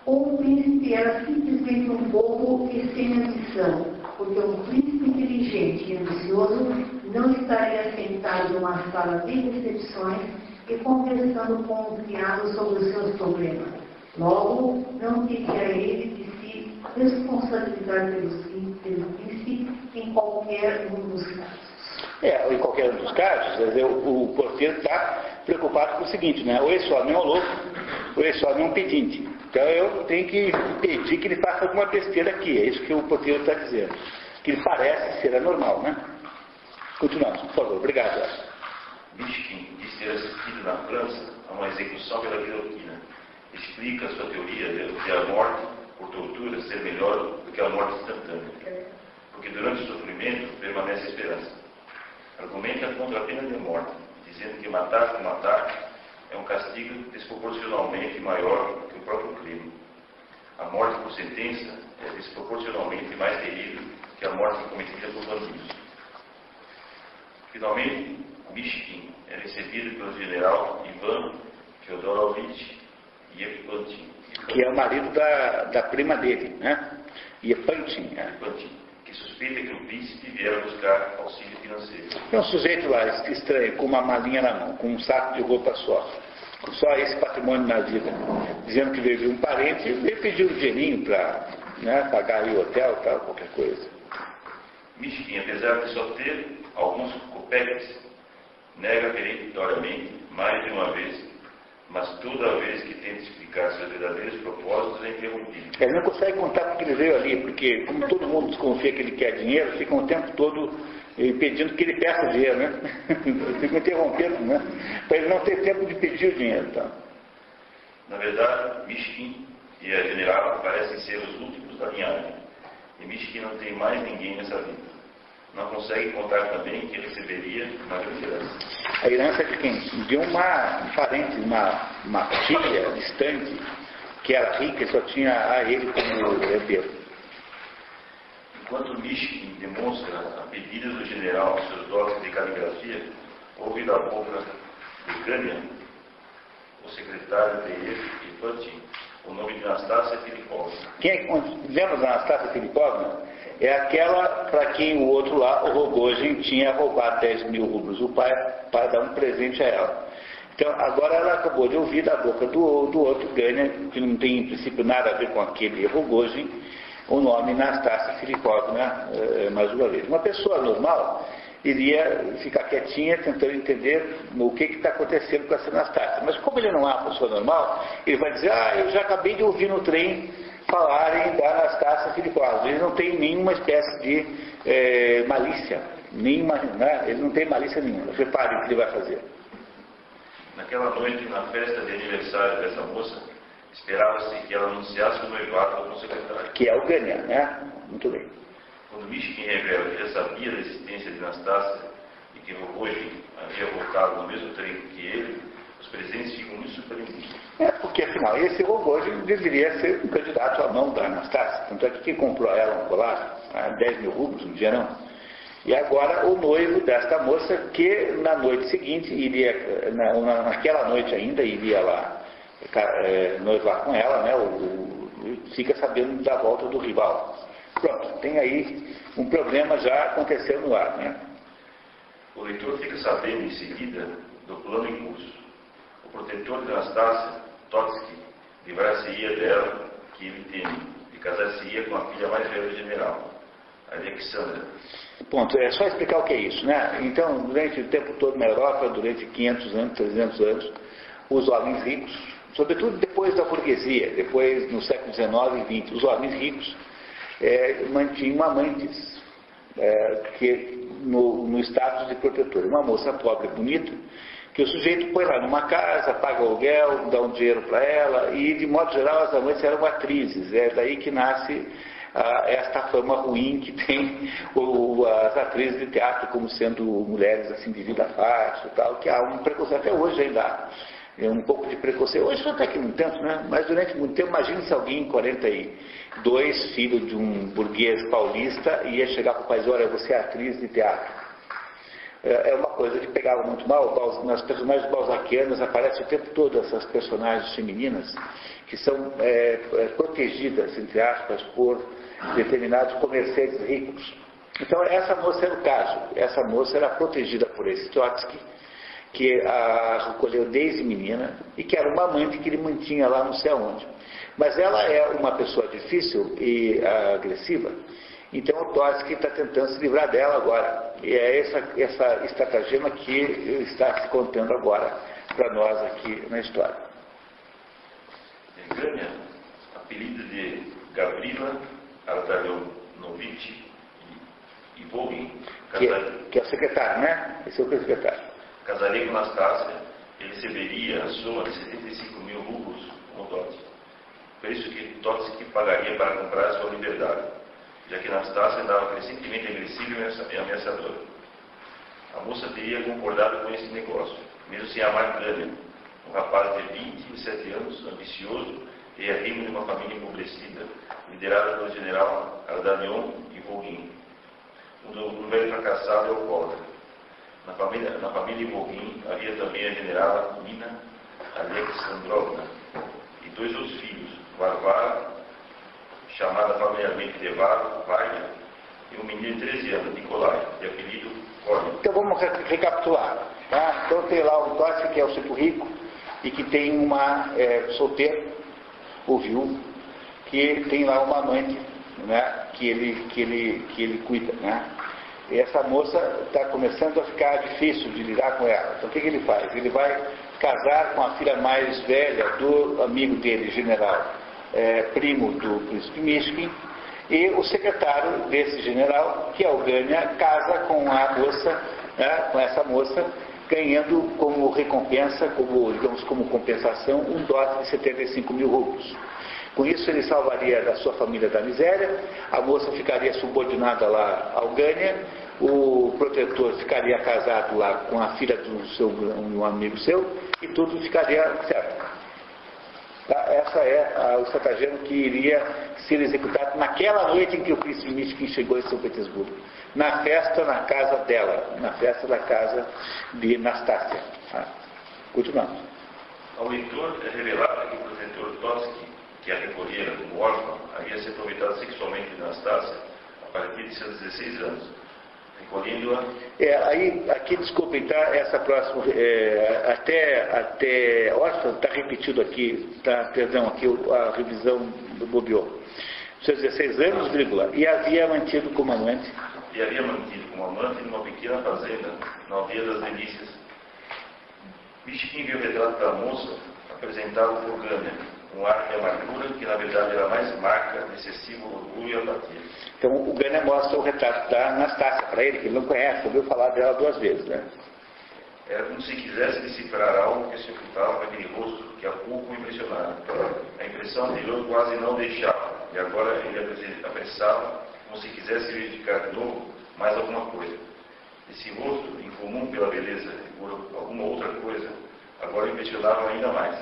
ou príncipe era simplesmente um bobo e sem ambição, porque um príncipe inteligente e ambicioso não estaria sentado numa sala de recepções e conversando com o criado sobre os seus problemas. Logo, não teria ele de se responsabilizar pelo, pelo príncipe em qualquer um dos casos. É, em qualquer um dos casos, dizer, o, o porteiro está preocupado com o seguinte, né? Ou esse homem é um louco, ou esse homem é um pedinte. Então eu tenho que pedir que ele faça alguma besteira aqui. É isso que o porteiro está dizendo. Que ele parece ser anormal, né? Continuamos, por favor. Obrigado. Mishkin diz ter assistido na França a uma execução pela guilhotina. Explica sua teoria de que a morte por tortura ser melhor do que a morte instantânea. Porque durante o sofrimento permanece a esperança. Argumenta contra a pena de morte, dizendo que matar por matar é um castigo desproporcionalmente maior que o próprio crime. A morte por sentença é desproporcionalmente mais terrível que a morte cometida por bandidos. Finalmente, Mishkin é recebido pelo general Ivan Fyodorovich Yepantin. Que é o marido da, da prima dele, né? Yepantin. Né? que suspeita que o príncipe vier buscar auxílio financeiro. É um sujeito lá estranho, com uma malinha na mão, com um saco de roupa só. Com só esse patrimônio na vida. Dizendo que veio de um parente e veio pedir um dinheirinho para né, pagar o hotel, tal, qualquer coisa. Mishkin, apesar de só ter alguns copetes, nega peremptoriamente, mais de uma vez, mas toda vez que tenta explicar seus verdadeiros propósitos é interrompido. Ele não consegue contar porque ele veio ali, porque como todo mundo desconfia que ele quer dinheiro, fica o tempo todo pedindo que ele peça dinheiro, né? (laughs) fica interrompendo, né? Para ele não ter tempo de pedir o dinheiro. Tá? Na verdade, Mishkin e a general parecem ser os últimos da linhagem. E Mishkin não tem mais ninguém nessa vida não consegue contar também que receberia uma grande herança. A herança de quem? De uma parente, uma, uma tia distante, que era rica e só tinha a ele como herdeiro. Enquanto Mishkin demonstra a pedida do general seus dotes de caligrafia, ouve da boca de Gânia, o secretário de e Putin, o nome de Anastácia Filipovna. Quem é, lembra da Anastácia Filipovna? É aquela para quem o outro lá, o Rogojin, tinha roubado 10 mil rublos o pai para dar um presente a ela. Então, agora ela acabou de ouvir da boca do, do outro Gânia, que não tem em princípio nada a ver com aquele Rogojin, o nome Nastácia Filipovna, eh, mais uma vez. Uma pessoa normal iria ficar quietinha tentando entender o que está acontecendo com essa Nastácia. Mas como ele não é uma pessoa normal, ele vai dizer, ah, eu já acabei de ouvir no trem falarem da Anastácia Filipovna. Ele não tem nenhuma espécie de é, malícia, nenhuma, né? ele não tem malícia nenhuma. Repare o que ele vai fazer. Naquela noite, na festa de aniversário dessa moça, esperava-se que ela anunciasse o noivado com o secretário. Que é o Gânia, né? Muito bem. Quando Mishkin revela que já sabia da existência de Anastácia e que Rogojin havia voltado no mesmo trem que ele, os presentes ficam muito surpreendidos. É, porque afinal, esse robô deveria ser um candidato à mão da Anastácia. Tanto é que quem comprou ela um colar, a 10 mil rublos, um dia não. E agora o noivo desta moça, que na noite seguinte iria, na, naquela noite ainda, iria lá é, noivar com ela, né? O, o, fica sabendo da volta do rival. Pronto, tem aí um problema já acontecendo no ar, né? O leitor fica sabendo em seguida do plano em curso protetor de Anastácia, Totsky, livrar-se-ia dela, que ele teme, e casar-se-ia com a filha mais velha do general, Alexandra. Ponto. É só explicar o que é isso, né? Então, durante o tempo todo na Europa, durante 500 anos, 300 anos, os homens ricos, sobretudo depois da burguesia, depois no século XIX e XX, os homens ricos é, mantinham amantes é, que, no, no status de protetor. Uma moça pobre, bonita, que o sujeito põe lá numa casa, paga aluguel, dá um dinheiro para ela, e de modo geral as amantes eram atrizes. É daí que nasce ah, esta fama ruim que tem (laughs) o, as atrizes de teatro como sendo mulheres assim de vida fácil tal, que há um preconceito até hoje ainda há. É um pouco de preconceito. Hoje até que não tanto, né? Mas durante muito tempo, imagine se alguém em 42, filho de um burguês paulista, ia chegar para o pai e olha, você é atriz de teatro. É, é uma coisa que pegava muito mal. Nas personagens balzaquianas aparecem o tempo todo essas personagens femininas que são é, é, protegidas, entre aspas, por determinados comerciantes ricos. Então essa moça era o caso. Essa moça era protegida por esse Trotsky, que a recolheu desde menina e que era uma amante que ele mantinha lá não sei aonde. Mas ela é uma pessoa difícil e agressiva então o Trotsky está tentando se livrar dela agora. E é essa, essa estratagema que está se contando agora para nós aqui na história. Grânia, apelido de Gavrila Ardalionovich e Volgin. Que, é, que é o secretário, né? Esse é o secretário. Casaria com Nastácia, ele receberia a soma de 75 mil rublos como dote. Preço que Trotsky pagaria para comprar sua liberdade já que Anastácia andava crescentemente agressiva e ameaçadora. A moça teria concordado com esse negócio, mesmo sem amar Gânia, um rapaz de 27 anos, ambicioso e arrimo de uma família empobrecida, liderada pelo general Ardanion e Volgin, um, um velho fracassado e alcoólatra. Na família, na família Volgin havia também a generala Nina Alexandrovna e dois outros filhos, Varvara chamada familiarmente de Varga, e um menino de 13 anos, Nicolai, de apelido Córnio. Então vamos recapitular. Tá? Então tem lá o Tóxico, que é o sujeito rico, e que tem uma é, solteira, ou viúvo, que tem lá uma amante né, que, ele, que, ele, que ele cuida. Né? E essa moça está começando a ficar difícil de lidar com ela. Então o que, que ele faz? Ele vai casar com a filha mais velha do amigo dele, general é, primo do príncipe Mishkin, e o secretário desse general, que é o Gânia, casa com a moça, né, com essa moça, ganhando como recompensa, como, digamos, como compensação, um dote de 75 mil rublos. Com isso ele salvaria da sua família da miséria, a moça ficaria subordinada lá ao Gânia, o protetor ficaria casado lá com a filha seu, um amigo seu, e tudo ficaria certo. Tá? Essa é a, o estratagema que iria ser executado naquela noite em que o príncipe Mishkin chegou em São Petersburgo. Na festa na casa dela, na festa da casa de Nastácia. Tá? Continuamos. Ao leitor é revelado que o protetor Totsky, que a recolhera como órfão, havia se aproveitado sexualmente de Nastácia a partir de seus 16 anos é, aí, aqui, desculpe, tá, essa próxima, é, até, até, olha, está repetido aqui, tá, perdão, aqui a revisão do Bobiô. Seus 16 anos, vírgula, e havia mantido como amante. E havia mantido como amante numa pequena fazenda, na aldeia das delícias. Bichiquim viu o retrato da moça, apresentado por Gânia, um ar de amargura que na verdade era mais marca de excessivo orgulho e apatia. Então o Gânia mostra o retrato da Anastácia para ele, que ele não conhece, ouviu falar dela duas vezes, né? Era como se quisesse decifrar algo que se ocultava naquele rosto que há pouco impressionava. A impressão anterior quase não deixava, e agora ele apressava, como se quisesse verificar de novo mais alguma coisa. Esse rosto, incomum pela beleza e por alguma outra coisa, agora impressionava ainda mais.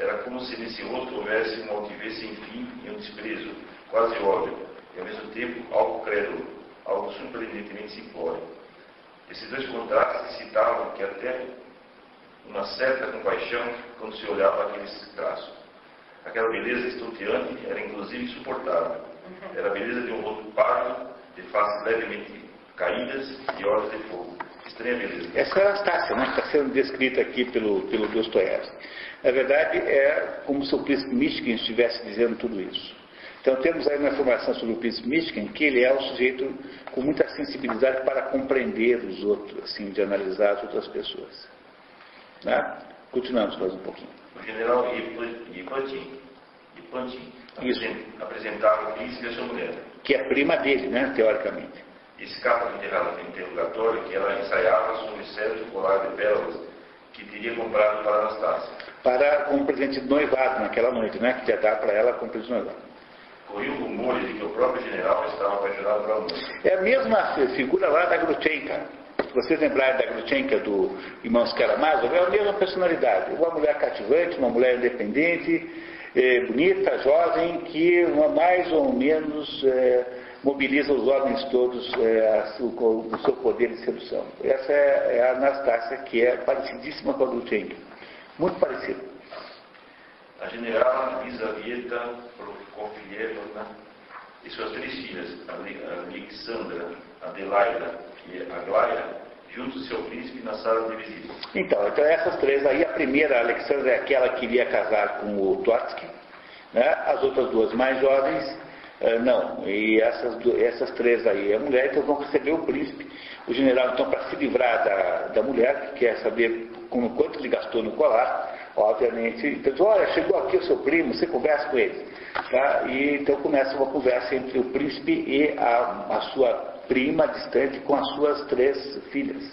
Era como se nesse rosto houvesse uma altivez sem fim e um desprezo, quase óbvio, e ao mesmo tempo algo crédulo, algo surpreendentemente simplório. Esses dois contrastes citavam que até uma certa compaixão quando se olhava aqueles traços. Aquela beleza estonteante era inclusive insuportável. Era a beleza de um rosto pardo, de faces levemente caídas e olhos de fogo estranha beleza. Essa é a Anastácia, né, está sendo descrita aqui pelo, pelo Dostoiévski. Na verdade, é como se o príncipe Mishkin estivesse dizendo tudo isso. Então temos aí uma informação sobre o príncipe Mishkin, que ele é um sujeito com muita sensibilidade para compreender os outros, assim, de analisar as outras pessoas. Né? Continuamos mais um pouquinho. O general Ipantin, Ipantin apresentava o príncipe e a sua mulher. Que é prima dele, né, teoricamente. Escapa do interrogatório que ela ensaiava sobre certo colar de pérolas que teria comprado para Anastácia. Para um presente de noivado naquela noite, né, que ia dar para ela como presente de noivado. Corriam rumores de que o próprio general estava apaixonado por moça. É a mesma figura lá da Grutchenka. Se vocês lembrarem da Grutchenka do Irmãos Karamazov, é a mesma personalidade. Uma mulher cativante, uma mulher independente, é, bonita, jovem, que mais ou menos é, mobiliza os homens todos é, o, o, seu poder de sedução. Essa é, é a Anastácia, que é parecidíssima com a Grutchenka. Muito parecida. A general Lisavieta Prokofyevna e suas três filhas, Alexandra, Adelaida e Aglaia, junto ao seu príncipe na sala de visita. Então, então essas três aí, a primeira, a Alexandra, é aquela que iria casar com o Trotsky, né? as outras duas mais jovens, uh, não. E essas, essas três aí, a mulher, então vão receber o príncipe. O general, então, para se livrar da, da mulher, que quer saber como, quanto ele gastou no colar, obviamente, então diz, olha, chegou aqui o seu primo, você conversa com ele. Tá? E então começa uma conversa entre o príncipe e a, a sua prima distante com as suas três filhas.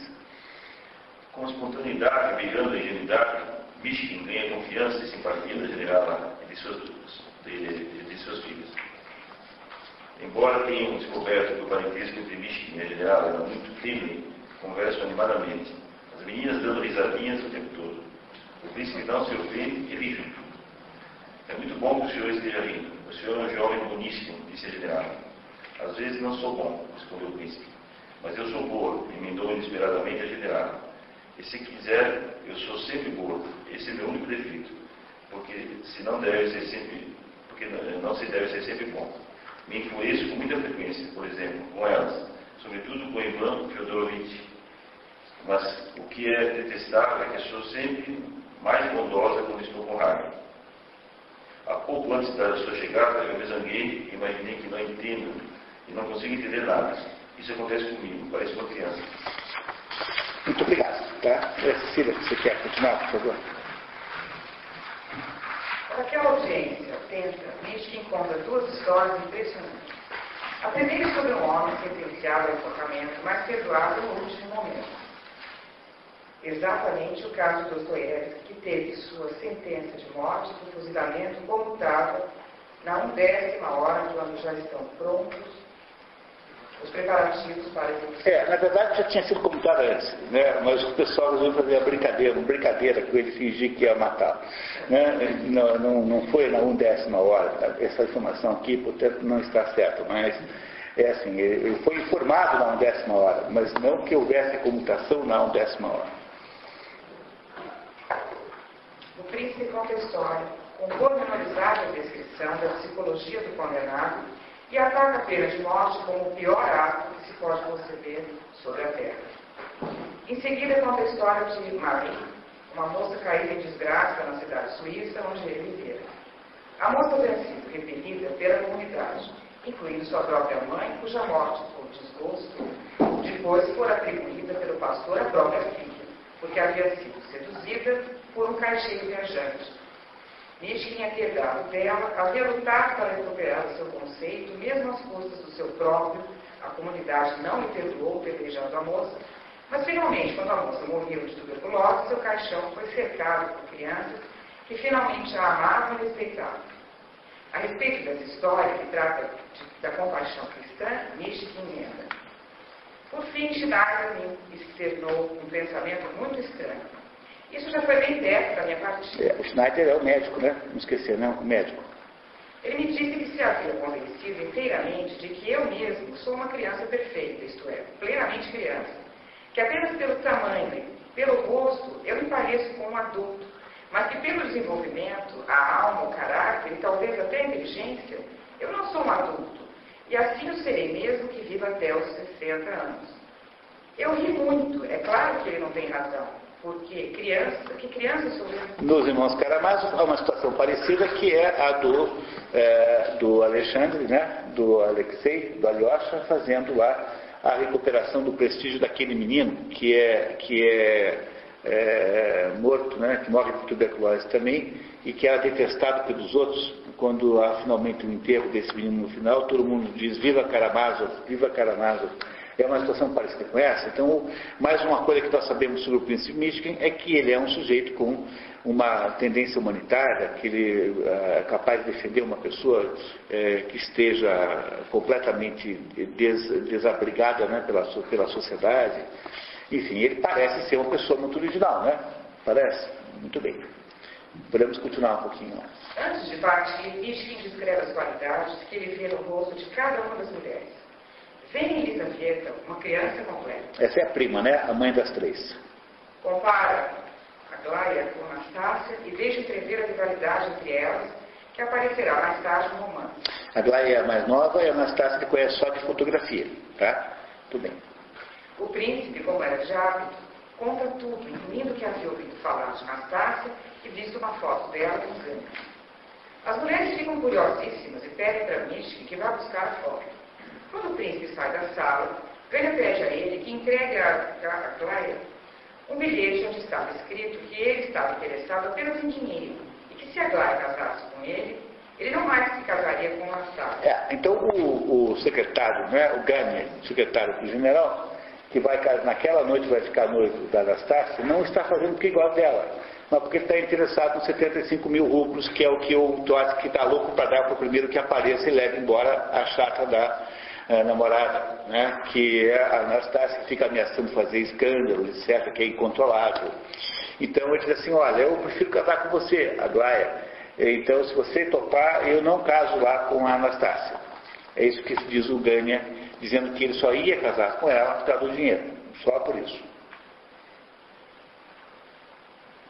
Com espontaneidade, beirando a ingenuidade, Michigan ganha confiança e simpatia da generala de suas, de, de, suas filhas. Embora tenham descoberto que o parentesco entre Michigan e a generala era muito tênue, conversam animadamente. As meninas dando risadinhas o tempo todo. O príncipe não se ofende e ri junto. É muito bom que o senhor esteja rindo. O senhor é um jovem boníssimo, disse a general. Às vezes não sou bom, respondeu o príncipe. Mas eu sou boa, emendou inesperadamente a general. E se quiser, eu sou sempre boa. Esse é meu único defeito. Porque se não deve ser sempre, porque não se deve ser sempre bom. Me enfureço com muita frequência, por exemplo, com elas, sobretudo com Ivan Fyodorovitch. Mas o que é detestável é que sou sempre mais bondosa quando estou com raiva. Há pouco antes da sua chegada, eu me zanguei e imaginei que não entendo e não consigo entender nada. Isso acontece comigo, parece uma criança. Muito obrigado. Tá? Cecília, você quer continuar, por favor? Para que a audiência atenta, Nietzsche encontra duas histórias impressionantes. A primeira é sobre um homem sentenciado ao enforcamento, mas perdoado no último momento. Exatamente o caso de Dostoiévski, que teve sua sentença de morte por fuzilamento comutada na undécima hora, quando já estão prontos os preparativos para a. É, na verdade já tinha sido comutada antes, né? mas o pessoal resolveu fazer a brincadeira, uma brincadeira com ele fingir que ia matar. Né? Não, não, não foi na undécima hora, tá? essa informação aqui, portanto, não está certa, mas é assim, ele foi informado na undécima hora, mas não que houvesse comutação na undécima hora. O príncipe história, com pormenorizada descrição da psicologia do condenado e ataca a pena de morte como o pior ato que se pode conceber sobre a terra. Em seguida, conta a história de Marie, uma moça caída em desgraça na cidade suíça onde ele vivera. A moça havia sido repelida pela comunidade, incluindo sua própria mãe, cuja morte, por desgosto, depois foi atribuída pelo pastor à própria filha, porque havia sido seduzida por um caixeiro viajante. Nietzsche tinha piedade dela, havia lutado para recuperar o seu conceito, mesmo às custas do seu próprio, a comunidade não lhe perdoou apedrejando a moça, mas finalmente, quando a moça morreu de tuberculose, seu caixão foi cercado por crianças que finalmente a amavam e respeitavam. A respeito dessa história, que trata de, da compaixão cristã, Nietzsche emenda. Por fim, Schneider externou um pensamento muito estranho. Isso já foi bem perto da minha partida. É, o Schneider é o médico, né? Não esquecer, não, o médico. Ele me disse que se havia convencido inteiramente de que eu mesmo sou uma criança perfeita, isto é, plenamente criança. Que apenas pelo tamanho, pelo rosto, eu me pareço com um adulto, mas que pelo desenvolvimento, a alma, o caráter e talvez até a inteligência, eu não sou um adulto. E assim eu serei mesmo que viva até os 60 anos. Eu ri muito. É claro que ele não tem razão. Porque criança, que criança sou eu? Nos Irmãos Karamazov há uma situação parecida que é a do, é, do Alexandre, né, do Alexei, do Alyosha, fazendo lá a recuperação do prestígio daquele menino que é, que é, é morto, né, que morre de tuberculose também, e que era detestado pelos outros. Quando há finalmente o enterro desse menino no final, todo mundo diz Viva Karamazov, Viva Karamazov. É uma situação parecida com essa. Então, mais uma coisa que nós sabemos sobre o príncipe Michigan é que ele é um sujeito com uma tendência humanitária, que ele é capaz de defender uma pessoa é, que esteja completamente des, desabrigada né, pela, pela sociedade. Enfim, ele parece ser uma pessoa muito original, né? Parece? Muito bem. Podemos continuar um pouquinho. Antes de partir, Michigan descreve as qualidades que ele vê no rosto de cada uma das mulheres. Vem Elisaveta, uma criança completa. Essa é a prima, né? A mãe das três. Compara a Glória com a Anastácia e deixa entrever a rivalidade entre elas, que aparecerá mais tarde no romance. A Glória é a mais nova e a Anastácia que conhece só de fotografia, tá? Tudo bem. O príncipe, como era de hábito, conta tudo, incluindo que havia ouvido falar de Anastácia e visto uma foto dela com Gânia. As mulheres ficam curiosíssimas e pedem para Michigan que vá buscar a foto. Quando o príncipe sai da sala, Gânia pede a ele que entregue a, a um bilhete onde estava escrito que ele estava interessado apenas em dinheiro e que se a Glória casasse com ele, ele não mais se casaria com Anastácia. É, então o, o secretário, né, o Gânia, secretário do general, que vai naquela noite vai ficar noivo da Anastácia, não está fazendo porque igual dela, mas porque está interessado nos 75 mil rublos, que é o que o Totti que está louco para dar para o primeiro que apareça e leve embora a chata da é, namorada, né, que é a Anastácia que fica ameaçando fazer escândalo, etc., que é incontrolável. Então ele diz assim, olha, eu prefiro casar com você, Aglaia. Então, se você topar, eu não caso lá com a Anastácia. É isso que diz o Gânia, dizendo que ele só ia casar com ela por causa do dinheiro. Só por isso.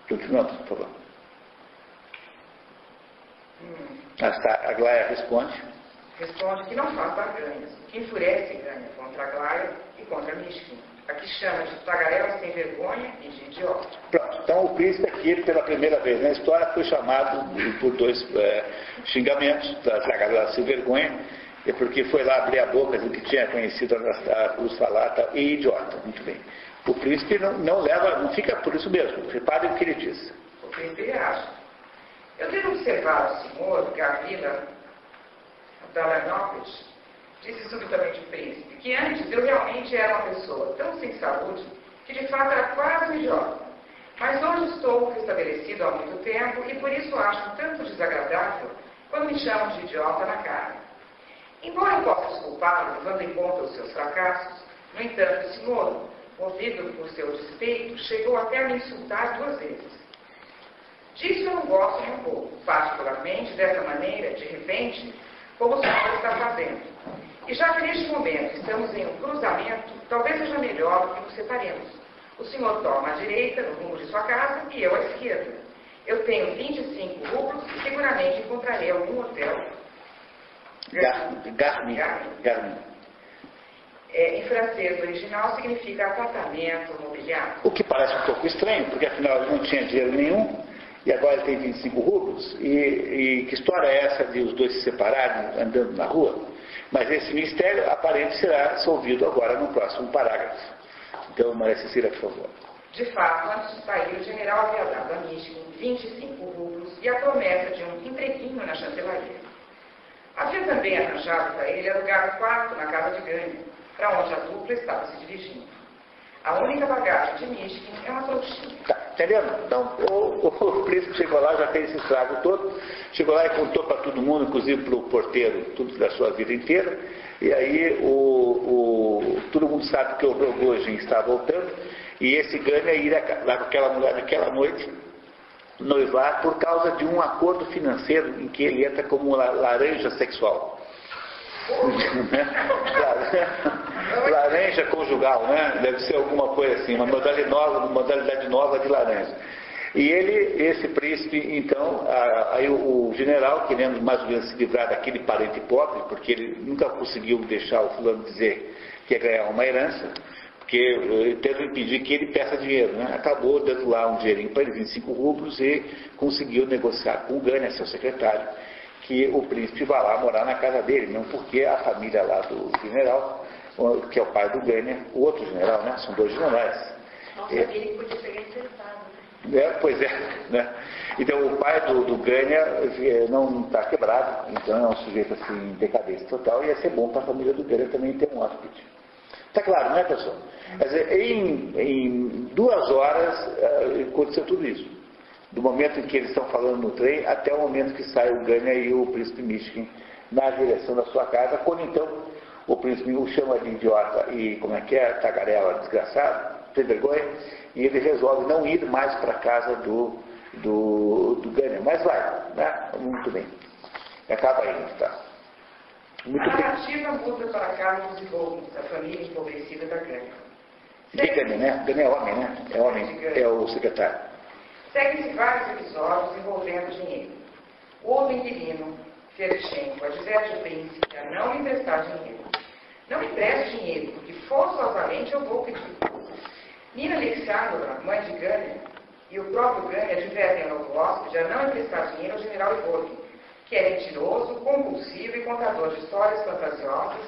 Continuando, por favor. Hum. A Aglaia responde. Responde que não faz barganhas, que enfurece ganha contra a Glória e contra a Mishkin, a que chama de tagarela sem vergonha e de idiota. Pronto, então o príncipe aqui, pela primeira vez na história, foi chamado por dois é, xingamentos, da tagarela sem vergonha, e porque foi lá abrir a boca do que tinha conhecido a Cruz Falata e idiota. Muito bem. O príncipe não, não, leva, não fica por isso mesmo. Reparem o que ele diz. O príncipe acha. Eu devo observar o senhor que a vida Dalanópolis, disse subitamente o príncipe, que antes eu realmente era uma pessoa tão sem saúde que de fato era quase um idiota. Mas hoje estou restabelecido há muito tempo e por isso acho tanto desagradável quando me chamam de idiota na cara. Embora eu possa desculpá-lo, levando em conta os seus fracassos, no entanto, esse modo, movido por seu despeito, chegou até a me insultar duas vezes. Disso eu não gosto um pouco, particularmente dessa maneira, de repente, como o senhor está fazendo. E já que neste momento estamos em um cruzamento, talvez seja melhor que nos separemos. O senhor toma à direita, no rumo de sua casa, e eu à esquerda. Eu tenho 25 rublos e seguramente encontrarei algum hotel. Garmin. Garmin. É, em francês original significa apartamento, mobiliário. O que parece um pouco estranho, porque afinal ele não tinha dinheiro nenhum e agora ele tem 25 rublos, e, e, que história é essa de os dois se separarem andando na rua? Mas esse mistério aparente será solvido agora no próximo parágrafo. Então, Maria Cecília, por favor. De fato, antes de sair, o general havia dado a Michigan 25 rublos e a promessa de um empreguinho na chancelaria. Havia também arranjado para ele alugar quarto na casa de ganho, para onde a dupla estava se dirigindo. A única bagagem de Michigan é uma trouxinha. Tá, entendendo? Então, o, o, o, príncipe chegou lá, já fez esse estrago todo, chegou lá e contou para todo mundo, inclusive para o porteiro, tudo da sua vida inteira. E aí o, o, todo mundo sabe que o Rogojin está voltando, e esse ganha ir lá com aquela mulher naquela noite, noivar por causa de um acordo financeiro em que ele entra como laranja sexual. (laughs) laranja conjugal, né? Deve ser alguma coisa assim, uma modalidade nova, uma modalidade nova de laranja. E ele, esse príncipe, então, aí o, general, querendo mais ou menos se livrar daquele parente pobre, porque ele nunca conseguiu deixar o fulano dizer que ia ganhar uma herança, porque eh, tendo impedir que ele peça dinheiro. Né? Acabou dando lá um dinheirinho para ele, 25 rublos, e conseguiu negociar com o Gânia, seu secretário, que o príncipe vá lá morar na casa dele, não porque a família lá do general, que é o pai do Gânia, o outro general, né? São dois generais. Nossa, é, ele podia pegar emprestado. É, pois é. (laughs) Né? Então o pai do, do Gânia eh, não está quebrado, então é um sujeito assim decadência total, e ia ser bom para a família do Gânia também ter um hóspede. Está claro, não é, pessoal? Quer dizer, em, em duas horas uh, aconteceu tudo isso. Do momento em que eles estão falando no trem até o momento que sai o Gânia e o príncipe Michigan na direção da sua casa, quando então o príncipe o chama de idiota e, como é que é, tagarela, desgraçado, tem vergonha, e ele resolve não ir mais para a casa do, do, do Gânia, mas vai, né? Muito bem. Acaba indo, tá? Muito a narrativa muda para Carlos e Gomes, a família empobrecida da Gânia. Que Gânia, né? Gânia é homem, né? É homem, é o secretário. Seguem-se vários episódios envolvendo dinheiro. Outro inquilino, Ferchenko, adverte o príncipe a não emprestar dinheiro. Não empreste dinheiro, porque forçosamente eu vou pedir. Nina Alexandrovna, mãe de Gânia, e o próprio Gânia advertem ao novo hóspede a não emprestar dinheiro ao general Ivolkin, que é mentiroso, compulsivo e contador de histórias fantasiosas,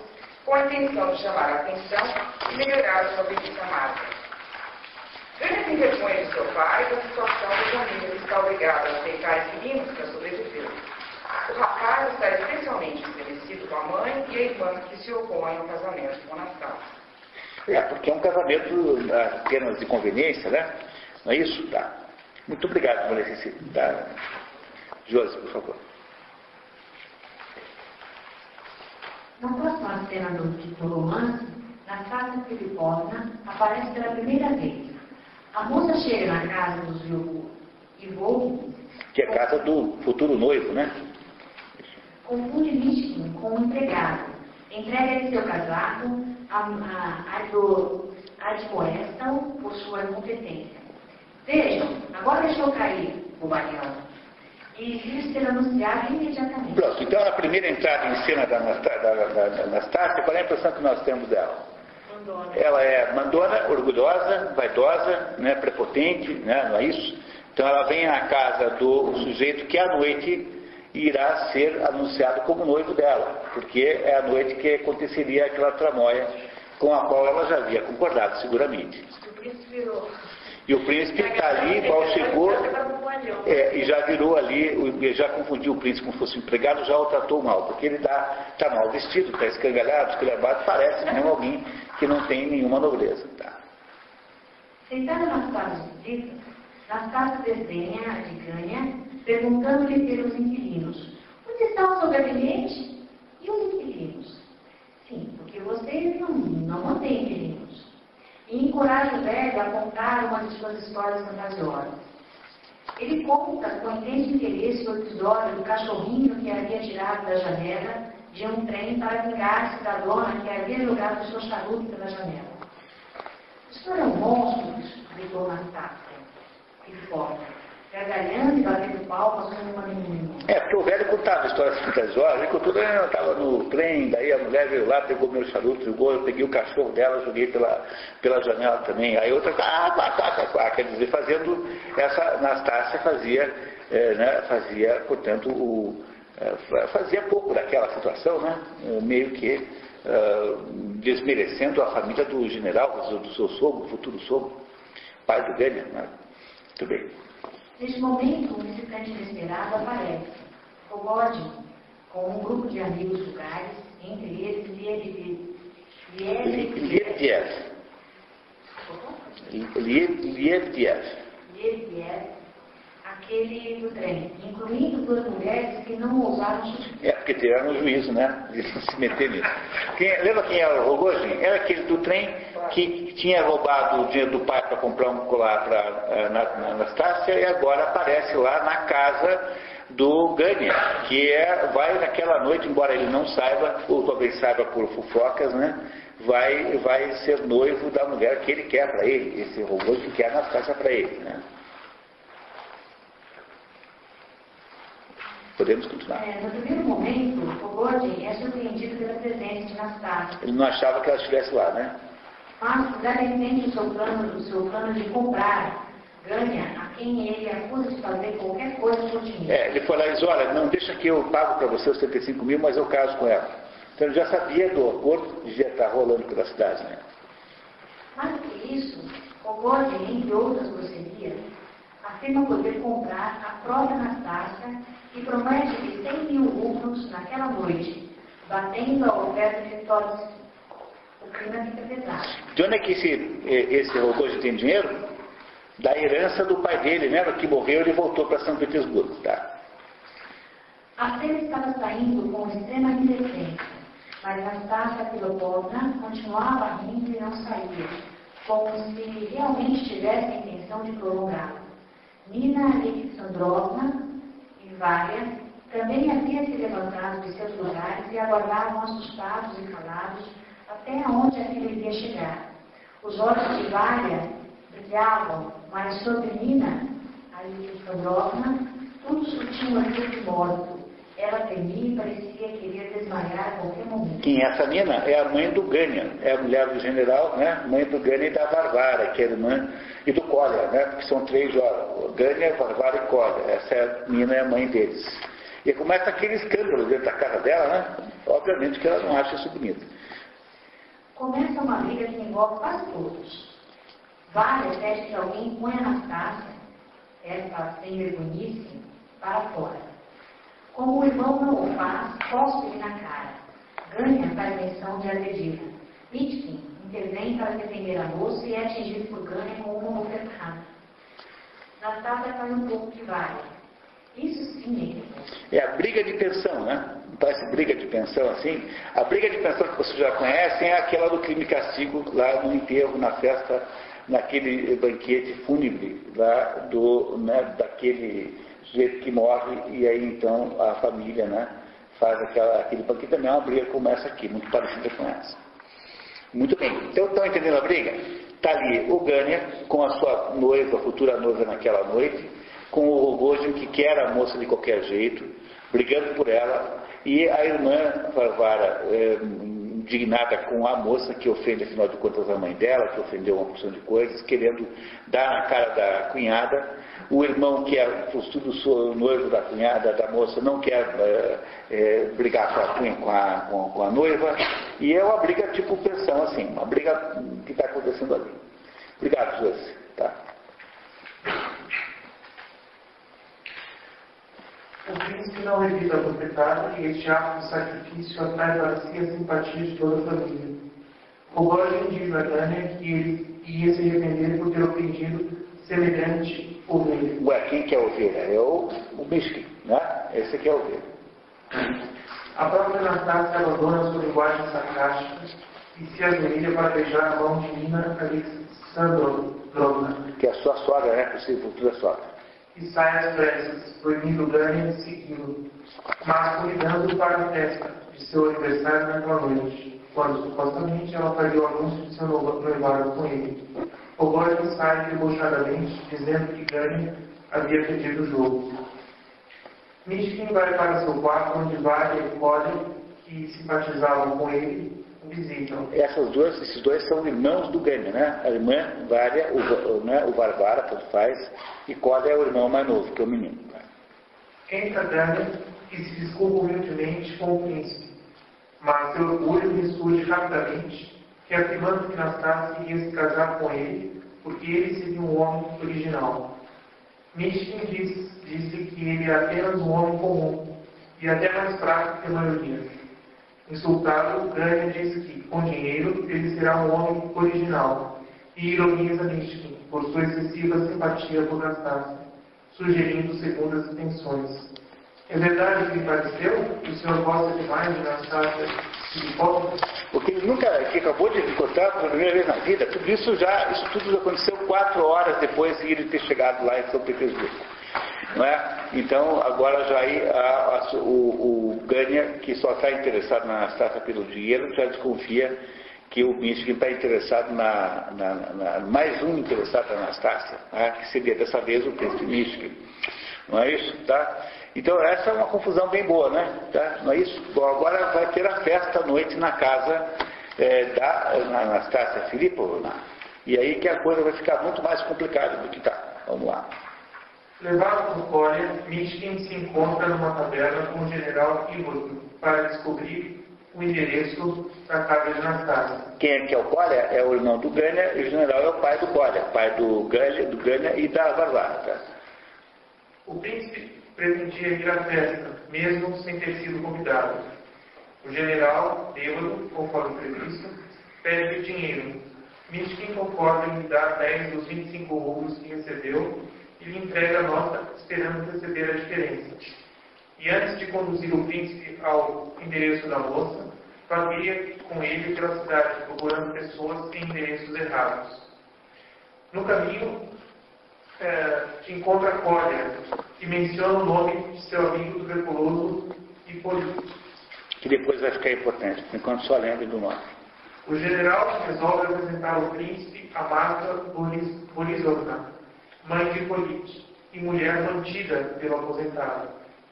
com a intenção de chamar a atenção e melhorar a sua beleza amarga. Gânia tem vergonha de seu pai e da situação da família que está obrigada a aceitar inquilinos para sobreviver. O rapaz está especialmente estremecido com a mãe e a irmã que se opõem ao casamento com Anastácio. É, porque é um casamento apenas de conveniência, né? Não é isso? Tá. Muito obrigado, Maria Tá. Josi, por favor. Na próxima cena do, do romance, na casa Filipovna aparece pela primeira vez. A moça chega na casa dos Ivo, que é a casa do futuro noivo, né? Confunde Mishkin com um empregado. Entrega-lhe seu casaco, admoestam por sua incompetência. Vejam, agora deixou cair o bailão. E isso ser anunciado imediatamente. Pronto, então a primeira entrada em cena da Anastácia, qual é a impressão que nós temos dela? Ela é mandona, orgulhosa, vaidosa, né, prepotente, né, não é isso? Então ela vem à casa do sujeito que à noite irá ser anunciado como noivo dela, porque é a noite que aconteceria aquela tramóia com a qual ela já havia concordado, seguramente. E o príncipe está ali, igual chegou, é, e já virou ali, já confundiu o príncipe como fosse um empregado, já o tratou mal, porque ele está tá mal vestido, está escangalhado, esculhambado, parece mesmo alguém que não tem nenhuma nobreza. Tá. Sentada nas casas de visita, Nastácio desdenha de ganha, perguntando-lhe pelos inquilinos. Onde está o seu gabinete? E os inquilinos? Sim, porque vocês não, não mantêm e encoraja o velho a contar uma de suas histórias fantasiosas. Ele conta com intenso interesse o episódio do cachorrinho que havia tirado da janela de um trem para vingar-se da dona que havia jogado seu charuto pela janela. O senhor é um monstro, gritou Nastácia, e forte gargalhando e batendo palmas como uma menina. É, porque o velho contava histórias fantasiosas, ele contou, eu estava no trem, daí a mulher veio lá, pegou meu charuto, jogou, eu peguei o cachorro dela, joguei pela, pela janela também. Aí outra, ah, quá, quá, quá, quer dizer, fazendo, essa Anastácia fazia, é, né, fazia, portanto, o, é, fazia pouco daquela situação, né, meio que é, desmerecendo a família do general, do seu sogro, futuro sogro, pai do Gânia, né. Muito bem. Neste momento, um visitante inesperado aparece. Rogode, com um grupo de amigos lugares, entre eles Liebiev. Liebiev. Liebiev, aquele do trem, incluindo duas mulheres que não ousaram É, porque tiveram o juízo, né? De se meter nisso. Quem, lembra quem era o Rogojin? Era aquele do trem que tinha roubado o dinheiro do pai para comprar um colar para uh, Anastácia e agora aparece lá na casa do Gânia, que é, vai naquela noite, embora ele não saiba, ou talvez saiba por fofocas, né? Vai, vai ser noivo da mulher que ele quer para ele, esse robô que quer Anastácia para ele. Né? Podemos continuar. É, no primeiro momento, o Gordon é surpreendido pela presença de Anastácia. Ele não achava que ela estivesse lá, né? mas levemente o seu plano, o seu plano de comprar ganha a quem ele acusa de fazer qualquer coisa por dinheiro. É, ele foi lá e disse, olha, não deixa que eu pago para você os 75 mil, mas eu caso com ela. Então ele já sabia do acordo que já estar rolando pela cidade, né? Mais do que isso, o Gode, entre outras grosserias, afirma poder comprar a própria Anastácia e promete que 100 mil rublos naquela noite, batendo a oferta de Todos. O clima fica pesado. De onde é que esse, esse Rogozin tem dinheiro? Da herança do pai dele, né? Que morreu ele voltou para São Petersburgo, tá? A cena estava saindo com extrema indecência, mas Nastácia Pilopovna continuava rindo e não saía, como se realmente tivesse a intenção de prolongá-la. Nina Alexandrovna e Vária também haviam se levantado de seus lugares e aguardavam assustados e calados até onde aquilo iria chegar. Os olhos de Vária brilhavam, mas sobre Nina Alexandrovna tudo surtia um efeito de morto. Ela temia e parecia querer desmaiar a qualquer momento. Quem é essa Nina? É a mãe do Gânia, é a mulher do general, né? Mãe do Gânia e da Varvara, que é irmã, e do Kolya, né? Porque são três, ó, Gânia, Varvara e Kolya. Essa a Nina é a mãe deles. E começa aquele escândalo dentro da casa dela, né? Obviamente que ela não acha isso bonito. Começa uma briga que envolve quase todos. Várias pede que alguém põe a Anastácia, essa sem vergonhice, para fora. Como o irmão não o faz, cospe-lhe na cara. Ganha para a menção de agredida. Mitkin intervém para defender a moça e é atingido por Ganha com uma ofertada. Nastácia faz um pouco que vale. Isso sim é É a briga de pensão, né? Parece briga de pensão assim? A briga de pensão que vocês já conhecem é aquela do crime e castigo lá no enterro, na festa, naquele banquete fúnebre lá do, né, daquele sujeito que morre e aí então a família, né, faz aquela, aquele banquete também é uma briga como essa aqui, muito parecida com essa. Muito bem, então estão entendendo a briga? Está ali o Gânia com a sua noiva, a futura noiva naquela noite, com o Rogozin que quer a moça de qualquer jeito, brigando por ela, e a irmã Varvara, é, indignada com a moça que ofende, afinal de contas, a mãe dela, que ofendeu uma porção de coisas, querendo dar na cara da cunhada. O irmão, que é tudo noivo da cunhada, da moça, não quer é, é, brigar com a, com, a, com, com a, noiva. E é uma briga tipo pensão, assim, uma briga que está acontecendo ali. Obrigado, Josi. Tá. O príncipe não evita a proprietária e este ato de sacrifício atrai para si a simpatia de toda a família. Rogógio diz a Gânia que ele ia se arrepender por ter ofendido semelhante ovelha. Ué, quem que é ovelha? É o, o Mishkin, né? Esse aqui é ovelha. A própria Anastácia abandona sua linguagem sarcástica e se ajoelha para beijar a mão de Nina Alexandrovna. Que é a sua sogra, né? Possível futura sogra e sai às pressas, proibindo Gânia de segui-lo, mas convidando-o para a festa de seu aniversário naquela noite, quando supostamente ela faria o anúncio de seu noivado com ele. O Gordon sai debochadamente, dizendo que Gânia havia pedido o jogo. Mishkin vai para seu quarto, onde Varia e Cole, que simpatizavam com ele, visitam. Essas duas, esses dois são irmãos do Gânia, né? A irmã Vária, o, né, o Varvara, tanto faz, e Coda é o irmão mais novo, que é o menino. Entra Gânia e se desculpa humildemente com o príncipe, mas seu orgulho ressurge rapidamente, que afirmando que Nastassi iria se casar com ele, porque ele seria um homem original. Mishkin disse, disse que ele é apenas um homem comum, e até mais fraco que a maioria. Insultado, Gânia diz que, com dinheiro, ele será um homem original, e ironiza Mishkin por sua excessiva simpatia por Nastácia, sugerindo segundas intenções. É verdade que pareceu que o senhor gosta demais de Nastácia e Paulo? Porque ele nunca, que acabou de encontrar pela primeira vez na vida, tudo isso já, isso tudo aconteceu quatro horas depois de ele ter chegado lá em São Petersburgo. Não é? Então, agora já aí a, a, o, o Gânia, que só está interessado na Anastácia pelo dinheiro, já desconfia que o Michigan está interessado na, na, na, mais um interessado na Anastácia, né? que seria dessa vez o príncipe Michigan. Não é isso? Tá? Então essa é uma confusão bem boa, né? Tá? Não é isso? Bom, agora vai ter a festa à noite na casa é, da Anastácia Filipovna. E aí que a coisa vai ficar muito mais complicada do que está. Vamos lá. Levado por Cólia, Mishkin se encontra numa taberna com o general Igor para descobrir o endereço da casa de Anastácia. Quem é que é o Cólia? É o irmão do Gânia e o general é o pai do Cólia, pai do Gânia, do Gânia e da Varvara. O príncipe pretendia ir à festa, mesmo sem ter sido convidado. O general, bêbado, conforme previsto, pede o dinheiro. Mishkin concorda em lhe dar 10 dos 25 rublos que recebeu e lhe entrega a nota esperando receber a diferença. E antes de conduzir o príncipe ao endereço da moça, vagueia com ele pela cidade, procurando pessoas em endereços errados. No caminho, é, encontra Cólia, que menciona o nome de seu amigo tuberculoso Hipólito. Que depois vai ficar importante, enquanto só lembra do nome. O general resolve apresentar ao príncipe a Marta Borisovna, mãe de Hipólite, e mulher mantida pelo aposentado,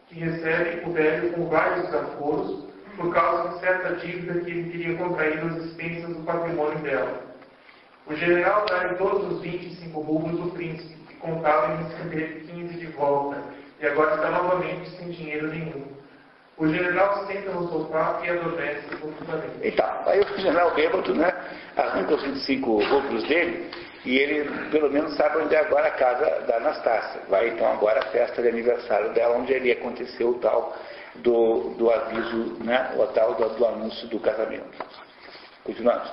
que recebe o velho com vários desaforos por causa de certa dívida que ele teria contraído às expensas do patrimônio dela. O general dá todos os 25 rublos do príncipe, contava em receber 15 de volta, e agora está novamente sem dinheiro nenhum. O general se senta no sofá e adormece profundamente. Então, aí o general bêbado, né, arranca os 25 rublos dele e ele, pelo menos, sabe onde é agora a casa da Anastácia. Vai então agora a festa de aniversário dela, onde ali aconteceu o tal do, do aviso, né, o tal do, do anúncio do casamento. Continuamos.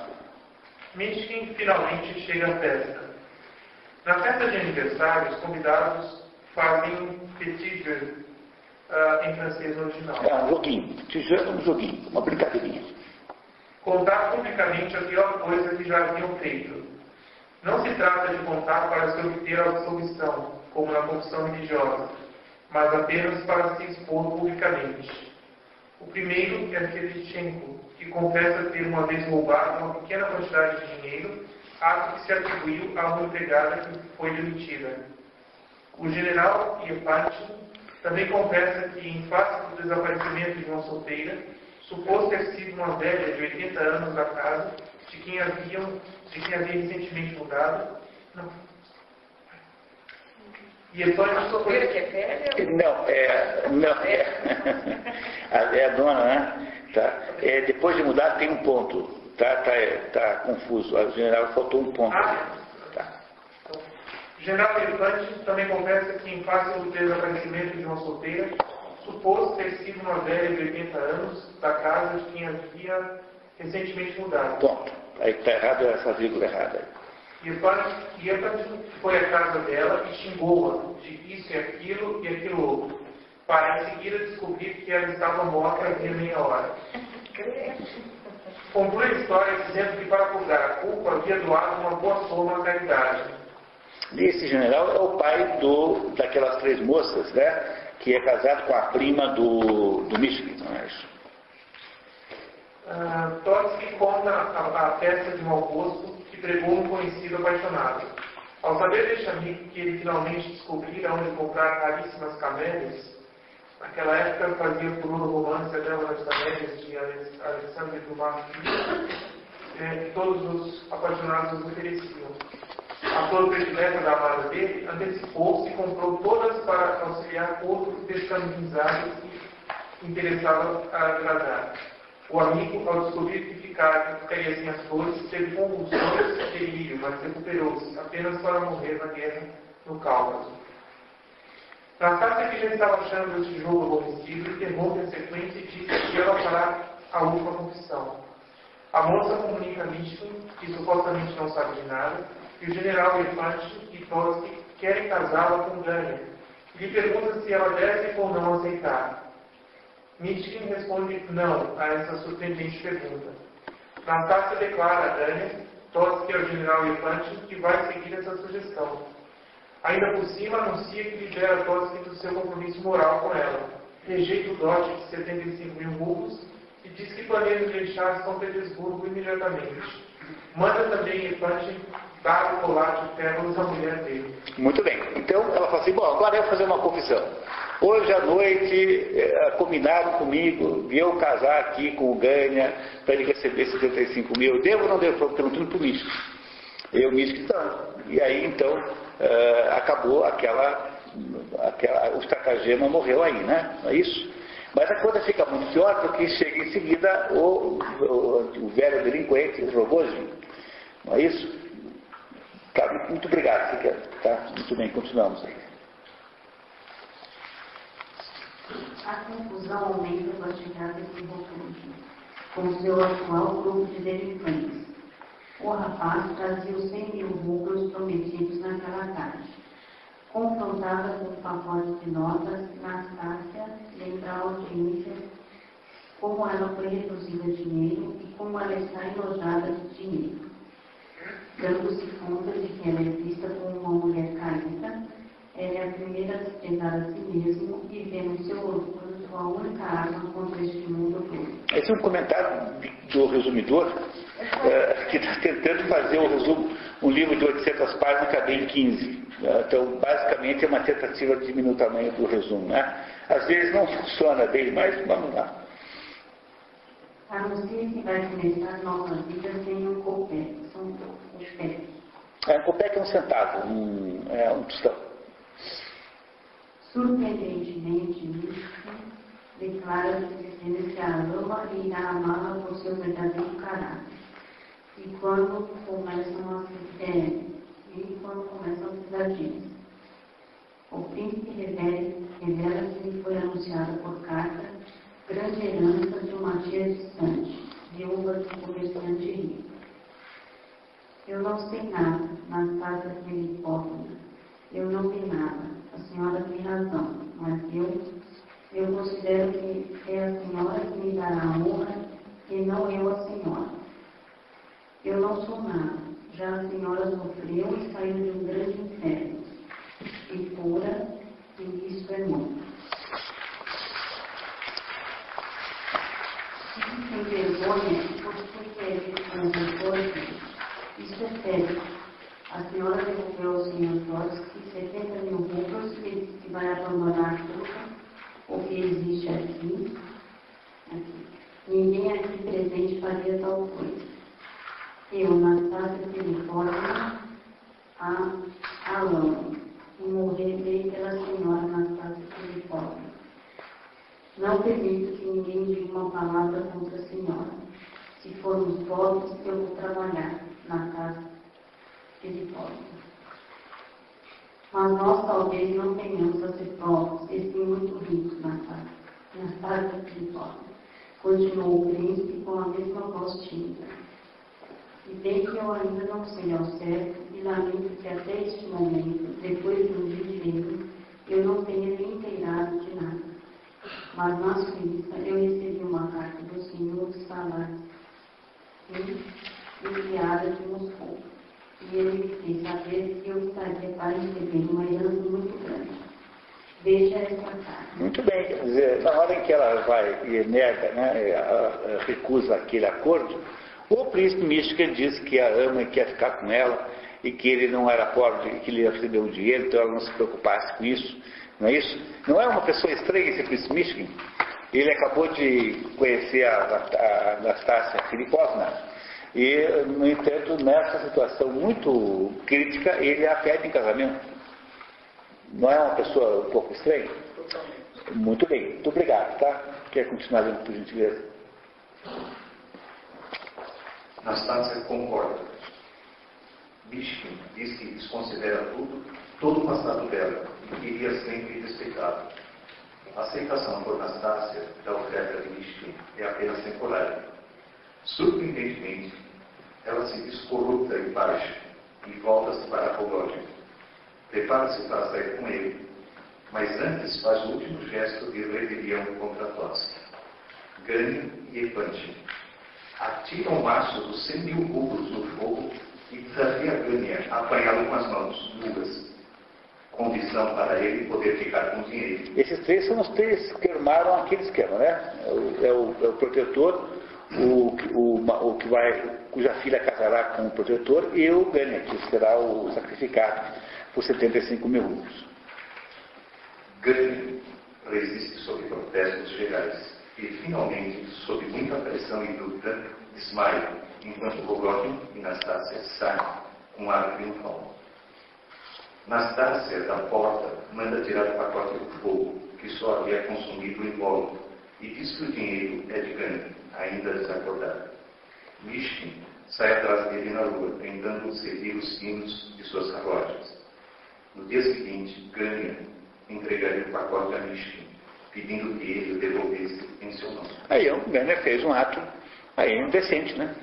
Mishkin finalmente chega à festa. Na festa de aniversário, os convidados fazem um petit jeu, uh, em francês original. É um joguinho. Petit jeu é um joguinho, uma brincadeirinha. Contar publicamente a pior coisa que já haviam feito. Não se trata de contar para se obter a absolvição, como na confissão religiosa, mas apenas para se expor publicamente. O primeiro é Felichenko, que confessa ter uma vez roubado uma pequena quantidade de dinheiro, ato que se atribuiu a uma empregada que foi demitida. O general Iepatin também confessa que, em face do desaparecimento de uma solteira, supôs ter sido uma velha de 80 anos da casa, de quem, haviam, de quem havia recentemente mudado. Não. Iepatin Solteira que é velha? Não, é. Não, é, (laughs) (laughs) é a dona, né? Tá. É, depois de mudar tem um ponto. Tá, tá, tá confuso. O general faltou um ponto. Ah. Tá. O general Elefante também confessa que, em face do desaparecimento de uma solteira, supôs ter sido uma velha de 80 anos da casa de quem havia recentemente mudado. Ponto. Aí está errado essa vírgula errada. E Elefante foi à casa dela e xingou-a de isso e aquilo e aquilo outro, para em seguida descobrir que ela estava morta havia meia hora. Conclui a história dizendo que para pagar a culpa havia doado uma boa soma à caridade. Esse general é o pai do, daquelas três moças, né? Que é casado com a prima do, do Michigan, não é isso? Trotsky conta a, a festa de mau gosto que pregou um conhecido apaixonado. Ao saber deste amigo que ele finalmente descobrira onde comprar raríssimas camélias, naquela época fazia o romance A Dama das Camélias de Alexandre Dumas é, que todos os apaixonados os ofereciam. A flor predileta da amada dele antecipou-se e comprou todas para auxiliar outros descamisados que interessava a agradar. O amigo, ao descobrir que ficar, ficaria sem as flores, teve convulsões e delírio, mas recuperou-se, apenas para morrer na guerra no Cáucaso. Nastácia, que já estava achando esse jogo aborrecido, interrompe a sequência e diz que fará a última confissão. A moça comunica a Mishkin, que supostamente não sabe de nada, e o general Elefante e Trotsky querem casá-la com Gânia, e lhe pergunta se ela deve ou não aceitar. Mishkin responde não a essa surpreendente pergunta. Nastácia declara a Gânia, Trotsky ao general Elefante, que vai seguir essa sugestão. Ainda por cima, anuncia que libera Trotsky do seu compromisso moral com ela, rejeita o dote de 75 mil rublos e diz que planeja deixar São Petersburgo imediatamente. Manda também Epante dar o colar de pérolas à mulher dele. Muito bem. Então ela fala assim, bom, agora eu vou fazer uma confissão. Hoje à noite eh, combinaram comigo de eu casar aqui com o Ganha para ele receber 75 mil. Eu devo ou não devo? Estou perguntando para o místico. Eu, místico, então. E aí então eh, acabou aquela, aquela. O estratagema morreu aí, né? Não é isso? Mas a coisa fica muito pior porque chega em seguida o, o, o velho delinquente, o Rogozinho. Não é isso? Tá, muito obrigado, Siqueira. Tá? Muito bem, continuamos aí. A confusão aumenta com a chegada de Rotundo, com seu atual grupo de delinquentes. O rapaz trazia os 100 mil rublos prometidos naquela tarde. Confrontada com o pacote de notas, Nastácia lembra a audiência como ela foi reduzida a dinheiro e como ela está enojada de dinheiro. Dando-se conta de que ela é vista como uma mulher caída, ela é a primeira a desprezar a si mesmo e vê no seu orgulho sua única arma contra este mundo. Esse é um comentário do resumidor é, que está tentando fazer um resumo, um livro de 800 páginas caber em 15. Então, basicamente, é uma tentativa de diminuir o tamanho do resumo. Né? Às vezes não funciona bem, mas vamos lá. Anuncia que vai começar nova vida sem um copé. São os pés. É, um copé que é um centavo, um, é um tostão. Surpreendentemente, Místico declara dizendo que a ama e irá amá-la por seu verdadeiro caráter. E quando começam a é, e quando começam as pesadinhas. O príncipe revela que lhe foi anunciado por carta grande herança de uma tia distante, viúva de um comerciante rico. Eu não sei nada, mas casa que me Eu não sei nada. A senhora tem razão, mas eu, eu considero que é a senhora que me dará a honra e não eu a senhora. Eu não sou nada. Já a senhora sofreu e saiu de um grande inferno. E pura, e isso é muito. sem vergonha porque quer com isso é sério. A senhora devolveu ao senhor Trotsky 70 mil rublos e disse que vai abandonar tudo o que existe aqui. aqui. Ninguém aqui presente faria tal coisa. Eu, Anastácia Filipovna, a Alão, e morrerei pela senhora Anastácia Filipovna. Não permito que ninguém diga uma palavra contra a senhora. Se formos pobres, eu vou trabalhar na casa lhe Mas nós talvez não tenhamos a ser pobres, e sim muito ricos na casa, na casa lhe Continuou o príncipe com a mesma voz tímida. E bem que eu ainda não sei ao certo, e lamento que até este momento, depois de um dia eu não tenha me inteirado de nada. Mas na Suíça eu recebi uma carta do senhor Salas, enviada de Moscou. E ele me fez saber que eu estaria para receber uma herança muito grande. Veja essa carta. Muito bem, quer dizer, na hora em que ela vai e nega, né, recusa aquele acordo, o príncipe místico diz que a ama e quer ficar com ela e que ele não era pobre, que ele ia receber o dinheiro, então ela não se preocupasse com isso. Não é isso? Não é uma pessoa estranha esse Chris Michigan? Ele acabou de conhecer a Anastácia Filipovna e, no entanto, nessa situação muito crítica, ele a pede em casamento. Não é uma pessoa um pouco estranha? Muito bem, muito obrigado, tá? Quer continuar lendo, por gentileza? Anastácia concorda. Michigan diz que desconsidera tudo, todo o passado dela e queria sempre respeitá-lo. A aceitação por Anastácia da oferta de Mishkin é apenas temporária. Surpreendentemente, ela se diz corrupta e baixa e volta-se para Rogódia. Prepara-se para sair com ele, mas antes faz o último gesto de rebelião contra Totsky. Ganha e Epante. Atira o maço dos cem mil rublos no fogo e desafia Gânia a apanhá-lo com as mãos nuas condição para ele poder ficar com o dinheiro. Esses três são os três que armaram aquele esquema, né? É o, é o, é o protetor, o, o, o que vai, cuja filha casará com o protetor, e o Gânia, que será o sacrificado por 75 mil rublos. Gânia resiste sob protestos gerais e, finalmente, sob muita pressão e dúvida, desmaia, enquanto Rogojin e Nastácia saem com ar triunfal. Nastácia, da porta, manda tirar o pacote do fogo, que só havia consumido o invólucro, e diz que o dinheiro é de Gandhi, ainda desacordado. Mishkin sai atrás dele na rua, tentando seguir os sinos de suas carruagens. No dia seguinte, Gânia entregaria o pacote a Mishkin, pedindo que ele o devolvesse em seu nome. Aí o Gânia fez um ato aí indecente, né?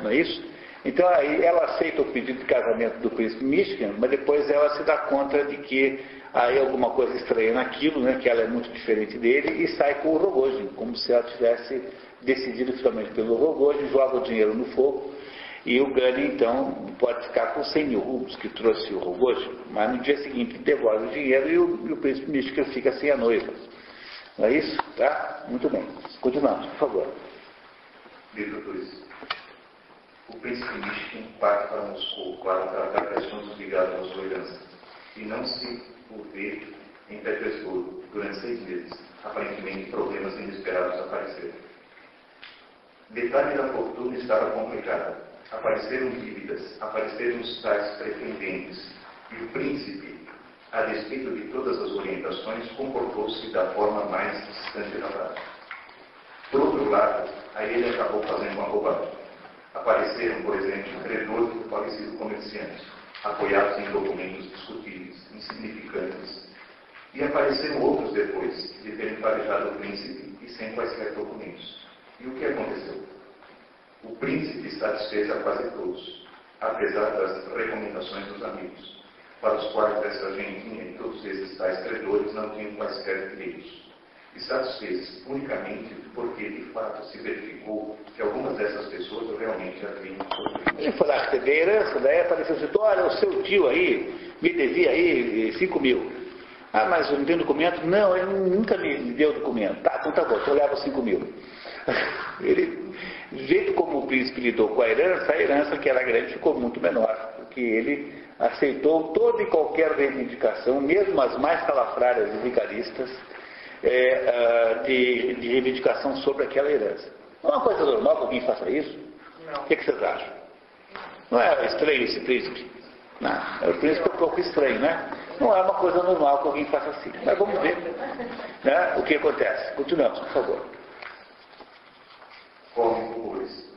Não é isso? Então aí ela aceita o pedido de casamento do príncipe Michigan, mas depois ela se dá conta de que aí alguma coisa estranha naquilo, né, que ela é muito diferente dele, e sai com o Rogojin, como se ela tivesse decidido finalmente pelo Rogojin, joga o dinheiro no fogo, e o Gani, então, pode ficar com 100 mil rublos que trouxe o Rogojin, mas no dia seguinte devolve o dinheiro e o, e o príncipe Michigan fica sem a noiva. Não é isso? Tá? Muito bem. Continuamos, por favor. Livro 2. O parte para Moscou para tratar questões ligadas à sua herança e não se o vê em Petersburgo durante seis meses. Aparentemente, problemas inesperados apareceram. Detalhe da fortuna estava complicada. Apareceram dívidas, apareceram os tais pretendentes e o príncipe, a despeito de todas as orientações, comportou-se da forma mais distante da prática. Por outro lado, aí ele acabou fazendo uma bobagem Apareceram, por exemplo, credores do falecido comerciante, apoiados em documentos discutíveis, insignificantes. E apareceram outros depois, de terem farejado o príncipe e sem quaisquer documentos. E o que aconteceu? O príncipe satisfez a quase todos, apesar das recomendações dos amigos, para os quais essa gentinha e todos esses tais credores não tinham quaisquer direitos e satisfez unicamente porque, de fato, se verificou que algumas dessas pessoas realmente haviam sofrido. Ele foi lá receber herança, daí apareceu assim, olha, o seu tio aí me devia aí 5 eh, mil. Ah, mas eu não tenho documento? Não, ele nunca me deu documento. Tá, então tá bom, então leva 5 mil. (laughs) Ele, jeito como o príncipe lidou com a herança, a herança que era grande ficou muito menor, porque ele aceitou toda e qualquer reivindicação, mesmo as mais salafrárias e vigaristas, é, uh, de, de, reivindicação sobre aquela herança. Não é uma coisa normal que alguém faça isso? Não. O que, é que vocês acham? Não é estranho esse príncipe? Não, é o príncipe é um pouco estranho, né? Não é uma coisa normal que alguém faça assim. Mas vamos ver né, o que acontece. Continuamos, por favor. Correm rumores,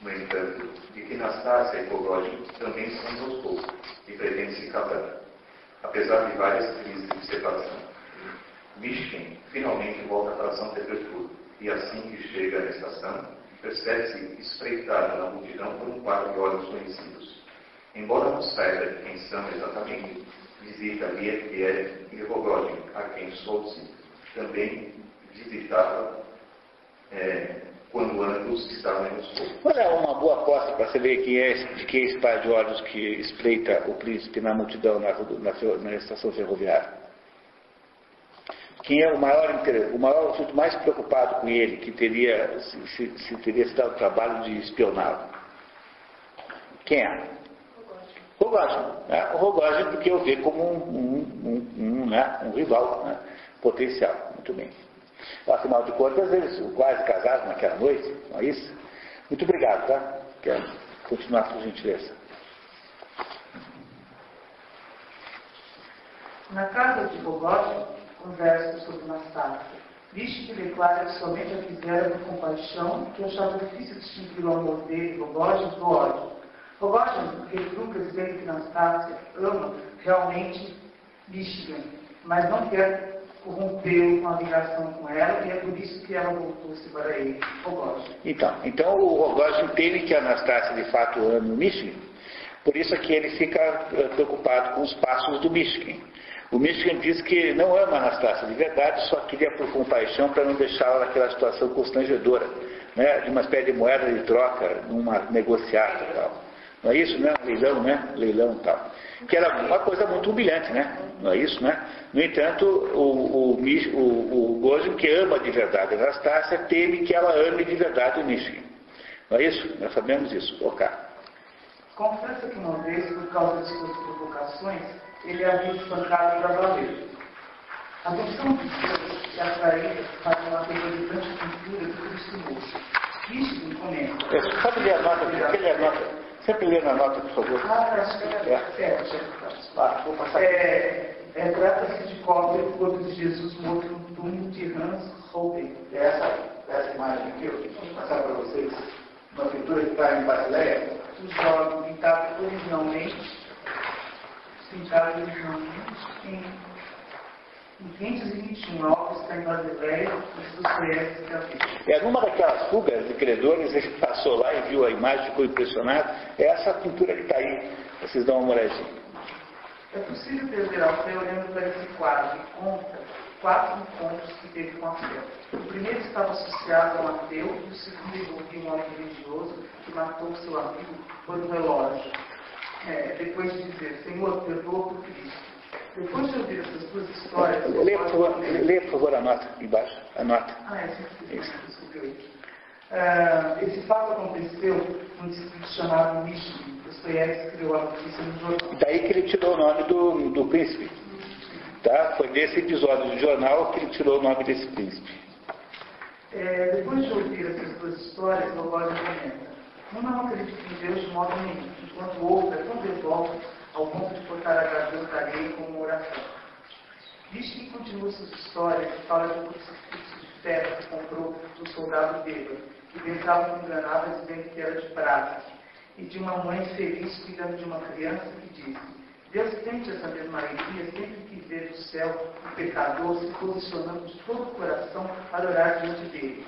no entanto, que Nastácia e Kogojin também são Moscou e pretendem se casar, apesar de várias crises de separação. Mishkin finalmente volta para São Petersburgo e assim que chega na estação, percebe-se espreitado na multidão por um par de olhos conhecidos. Embora não saiba de quem são exatamente, visita Liev e Rogojin, a quem Soltsi também visitava é, quando ambos estavam em Moscou. Olha, é uma boa aposta para saber quem é, de quem é esse par de olhos que espreita o príncipe na multidão na, na, na estação ferroviária quem é o maior, o maior assunto mais preocupado com ele, que teria, se, se teria se dado o trabalho de espioná-lo? Quem é? Rogogem. Né? O Rogogem porque eu vejo como um, um, um, um, né? um rival né? potencial. Muito bem. Afinal de contas, eles quase casaram naquela noite, não é isso? Muito obrigado, tá? Quero continuar por gentileza. Na casa de Rogogem, conversa sobre Nastácia. Visto que declara que somente a fizera por compaixão, que achava difícil distinguir o amor dele, Rogógeno, do ódio. Rogógeno retruca dizendo que Nastácia ama realmente Michigan, mas não quer corrompê-lo com a ligação com ela, e é por isso que ela voltou-se para ele, Rogógeno. Então, então o Rogógeno entende que a Anastácia de fato ama o Michigan, por isso é que ele fica eh, preocupado com os passos do Michigan. O Michigan diz que não ama Anastácia de verdade, só queria por compaixão para não deixá-la naquela situação constrangedora, né, de uma espécie de moeda de troca, numa negociata e tal. Não é isso, né? Leilão, né? Leilão e tal. Que era uma coisa muito humilhante, né? Não é isso, né? No entanto, o, o, o, o que ama de verdade a Anastácia, teme que ela ame de verdade o Mishkin. Não é isso? Nós sabemos isso. Ok. Confessa que uma vez, por causa de suas provocações, ele havia espancado para valer. A noção de Deus e atraída para uma terrorizante cultura do Cristo Moço. Isto comenta. É, sabe ler a nota? Porque ler a nota? Sempre lê na nota, por favor. Ah, acho que é. é. Ah, vou passar. É, é, Trata-se de cópia de Jesus morto no túmulo de Hans Holbein. É essa, essa imagem aqui, eu vou passar para vocês. Uma pintura que está em Basileia. O jovem pintado originalmente, pintado originalmente em 521 Alpes está em Basileia, os Dostoiévski capítulo. É numa daquelas fugas de credores, ele passou lá e viu a imagem, ficou impressionado. É essa pintura que está aí. Vocês dão uma olhadinha. É possível perder ao fé olhando para esse quadro que conta quatro encontros que teve com a fé. O primeiro estava associado ao ateu e o segundo envolvia um homem religioso que matou seu amigo por um relógio. É, depois de dizer, Senhor, perdoa por Cristo. Depois de ouvir essas duas histórias. Lê, por favor, lê, por favor, a nota embaixo. A nota. Ah, é, sim, desculpe. Uh, esse fato aconteceu num distrito chamado Michigan. Dostoiévski escreveu a notícia no jornal. Daí que ele tirou o nome do, do príncipe. Tá? Foi desse episódio do jornal que ele tirou o nome desse príncipe. É, depois de ouvir essas duas histórias, Lobos comenta: Um não acredita em Deus de modo nenhum, enquanto o é tão devoto ao ponto de cortar a alheia com uma oração. Diz que continua suas histórias e fala de um crucifixo de ferro que comprou do soldado bêbado, que pensava que enganava dizendo que era de prata, e de uma mãe feliz cuidando de uma criança que disse, Deus sente essa mesma alegria sempre que vê do céu o pecador se posicionando de todo o coração para orar diante dele.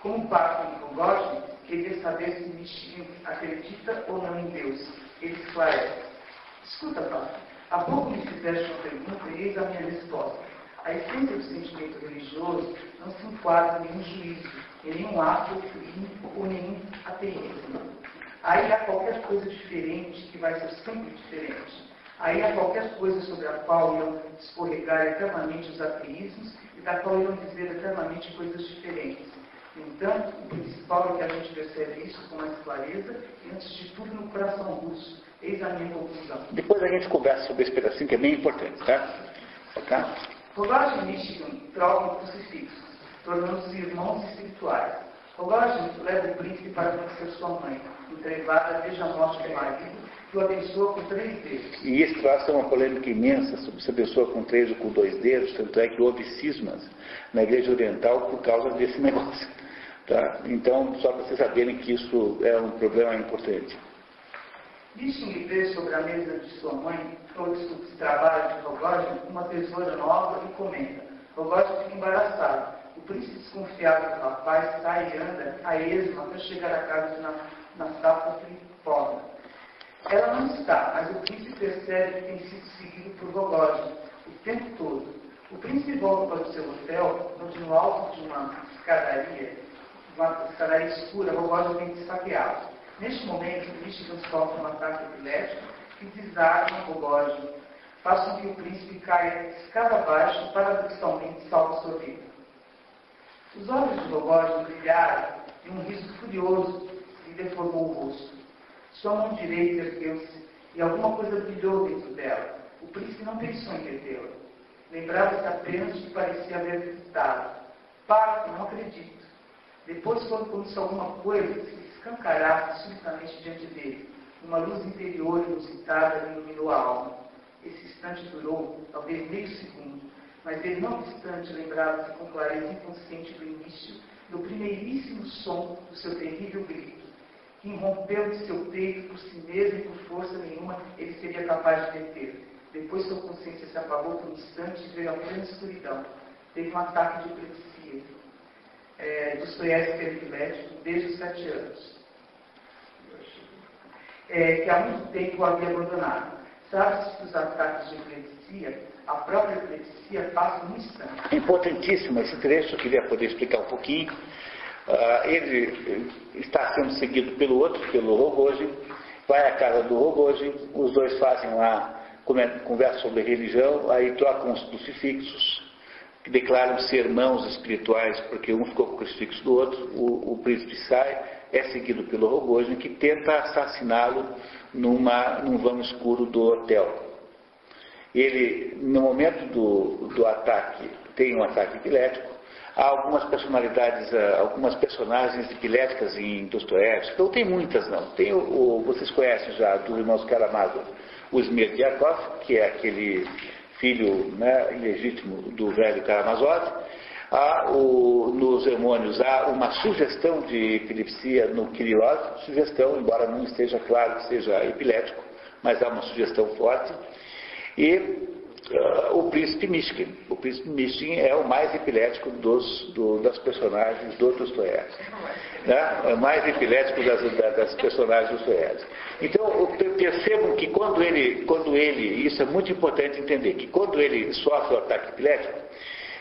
Como Papa Nicogote, queria saber se Michinho acredita ou não em Deus. Ele esclarece. Escuta, Paulo. Há pouco me fizeste uma pergunta e eis a minha resposta. A essência do sentimento religioso não se enquadra em nenhum juízo, em nenhum ato ou ou nenhum ateísmo. Aí há qualquer coisa diferente que vai ser sempre diferente. Aí há qualquer coisa sobre a qual irão escorregar eternamente os ateísmos e da qual irão dizer eternamente coisas diferentes. Então, o principal é que a gente percebe isso com mais clareza e, antes de tudo, no coração russo Eis a minha conclusão. Depois a gente conversa sobre esse pedacinho que é bem importante, tá? Tá? Rogagem e Michigan trocam crucifixos, tornando-se irmãos espirituais. Rogagem leva o príncipe para conhecer sua mãe, entrevada desde a morte do marido, que o abençoa com três dedos. E isso traz uma polêmica imensa sobre se a pessoa com três ou com dois dedos, tanto é que houve cismas na igreja oriental por causa desse (laughs) negócio. Tá? Então, só para vocês saberem que isso é um problema importante. Disse-me ver sobre a mesa de sua mãe, ou de trabalho de Rogógio, uma tesoura nova e comenta. Rogógio fica embaraçado. O príncipe desconfiado do rapaz sai e anda a esmo até chegar à casa de Nastapa Tripoda. Ela não está, mas o príncipe percebe que tem sido seguido por Rogógio o tempo todo. O príncipe volta para o seu hotel, onde no alto de uma escadaria, uma escadaria escura, Rogógio vem saqueá-lo. Neste momento, o Michigan sofre um ataque epilético que desarma o relógio, faz com que o príncipe caia escada abaixo, paradoxalmente salva sua vida. Os olhos de Rogógio brilharam e um riso furioso lhe deformou o rosto. Sua mão direita ergueu-se e alguma coisa brilhou dentro dela. O príncipe não pensou em detê-la. Lembrava-se apenas de que parecia haver visitado. Para, não acredito. Depois, quando aconteceu alguma coisa, se escancarasse subitamente diante dele. Uma luz interior inusitada iluminou a alma. Esse instante durou, talvez meio segundo, mas ele não obstante lembrava-se com clareza inconsciente do início, do primeiríssimo som do seu terrível grito, que irrompeu de seu peito por si mesmo e por força nenhuma ele seria capaz de deter. Depois sua consciência se apagou por um instante e veio a plena escuridão. Teve um ataque de epilepsia. É, Dostoiévski era epilético desde os sete anos é, que há muito tempo havia abandonado. Sabe-se que os ataques de epilepsia, a própria epilepsia passa um instante. Importantíssimo esse trecho, eu queria poder explicar um pouquinho. Uh, ele está sendo seguido pelo outro, pelo Rogozin. vai à casa do Rogojin, os dois fazem lá, conversam sobre religião, aí trocam os crucifixos, que declaram ser irmãos espirituais, porque um ficou com o crucifixo do outro, o, o príncipe sai, é seguido pelo Rogojin, que tenta assassiná-lo num vão escuro do hotel. Ele, no momento do, do ataque, tem um ataque epilético, há algumas personalidades, ah, algumas personagens epiléticas em Dostoiévski, não tem muitas não. Tem o, o, vocês conhecem já dos irmãos Karamazov, o Smerdyakov, que é aquele filho né, ilegítimo do velho Karamazov. Há o, nos hormônios há uma sugestão de epilepsia no Kirillov, sugestão, embora não esteja claro que seja epilético, mas há uma sugestão forte. E uh, o príncipe Mishkin. O príncipe Mishkin é o mais epilético dos, do, das personagens do Dostoiévski. Né? É o mais epilético das, das personagens do Dostoiévski. Então, percebam que quando ele, quando ele, isso é muito importante entender, que quando ele sofre o ataque epilético,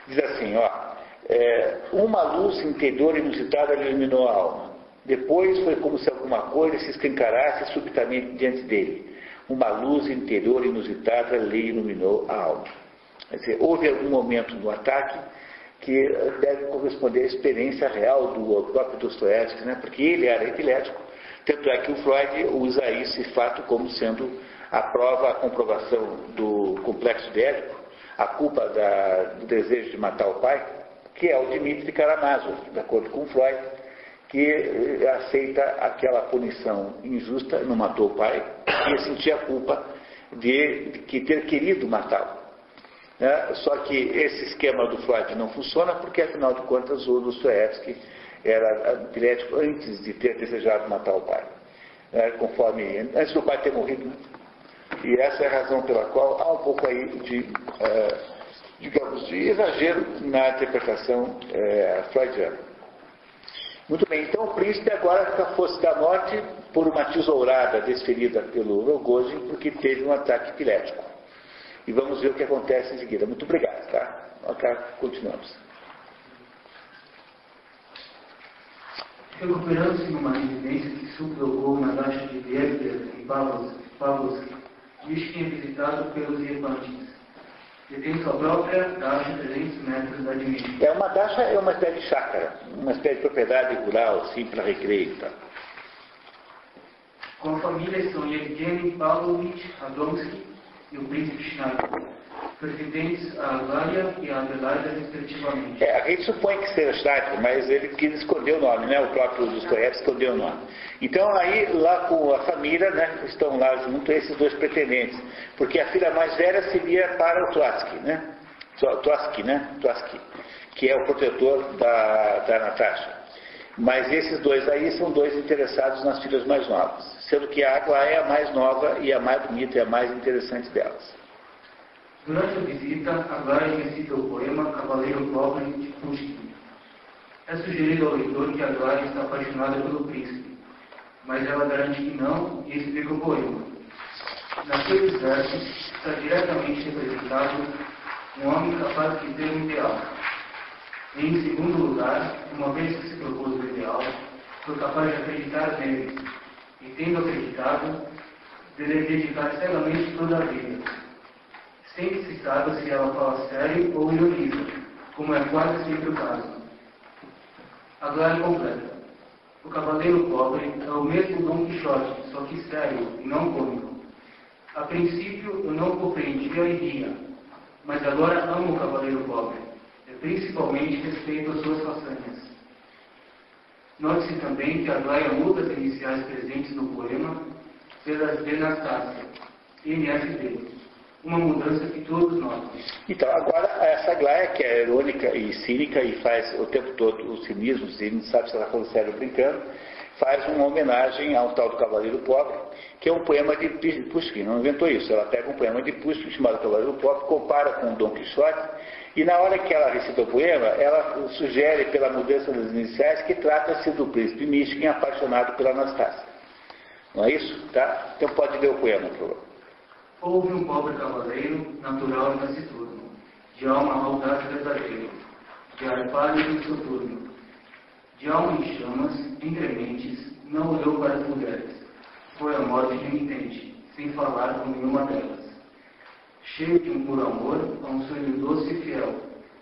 diz assim, ó, é, uma luz interior inusitada iluminou a alma. Depois foi como se alguma coisa se escancarasse subitamente diante dele uma luz interior inusitada lhe iluminou a alma. Quer dizer, houve algum momento no ataque que deve corresponder à experiência real do próprio Dostoiévski, né? porque ele era epilético, tanto é que o Freud usa esse fato como sendo a prova, a comprovação do complexo de Édipo, a culpa da, do desejo de matar o pai, que é o Dmitry Karamazov, de acordo com Freud, que eh, aceita aquela punição injusta, não matou o pai, e sentia a culpa de, de ter querido matá-lo. Né? Só que esse esquema do Freud não funciona porque, afinal de contas, o Dostoevsky era epilético antes de ter desejado matar o pai. Né? Conforme, antes do pai ter morrido. Né? E essa é a razão pela qual há um pouco aí de, é, digamos, de exagero na interpretação é, freudiana. Muito bem, então o príncipe agora fica fosse da morte por uma tesourada desferida pelo Rogozin, porque teve um ataque epilético. E vamos ver o que acontece em seguida. Muito obrigado, tá? Ok, continuamos. Recuperando-se numa residência que sublogou na taxa de Débria e Pavlovsk, Mishkin é visitado pelos Iepantes, sua própria taxa de 300 metros da. É uma taxa, é uma espécie de chácara, uma espécie de propriedade rural, assim, para recreio. Tá? Com a família são Yevgeny Pavlovich Radomsky e o príncipe Schneider presidentes a Agália e a Adelaida, respectivamente. É, a gente supõe que seja Schneider, mas ele quis esconder o nome, né? O próprio Dostoiévski escondeu o nome. Então aí, lá com a família, né, estão lá junto esses dois pretendentes, porque a filha mais velha seria para o Trotsky, né? Trotsky, né? Trotsky, que é o protetor da, da Natasha. Mas esses dois aí são dois interessados nas filhas mais novas, sendo que a Água é a mais nova e a mais bonita e a mais interessante delas. Durante a visita, Agai recita o poema Cavaleiro Pobre de Pushkin. É sugerido ao leitor que Agai está apaixonada pelo príncipe, mas ela garante que não e explica o poema. Naqueles versos está diretamente representado um homem capaz de ter um ideal. E, em segundo lugar, uma vez que se propôs o ideal, foi capaz de acreditar nele, e tendo acreditado, deve dedicar cegamente toda a vida sem que se ela fala sério ou ironiza, como é quase sempre o caso. A glória completa. O cavaleiro pobre é o mesmo Dom Quixote, só que sério e não cômico. A princípio eu não compreendia a iria, mas agora amo o cavaleiro pobre, e principalmente respeito as suas façanhas. Note-se também que a Glória muda as iniciais presentes no poema pelas de Anastácia, MFD uma mudança que todos nós. Então, agora, essa Glaia, que é irônica e cínica e faz o tempo todo o cinismo, e não sabe se ela está falando sério ou brincando, faz uma homenagem ao tal do Cavaleiro Pobre, que é um poema de Pushkin, não inventou isso. Ela pega um poema de Pushkin chamado Cavaleiro Pobre, compara com Dom Quixote, e na hora que ela recita o poema, ela sugere, pela mudança das iniciais, que trata-se do príncipe Mishkin apaixonado pela Anastácia. Não é isso? Tá? Então pode ler o poema, por favor. Houve um pobre cavaleiro, natural e taciturno, de alma audaz e verdadeiro, de ar pálido e soturno, de alma em chamas, entre mentes, não olhou para as mulheres, foi a morte de um intente, sem falar com nenhuma delas. Cheio de um puro amor, a um sonho doce e fiel.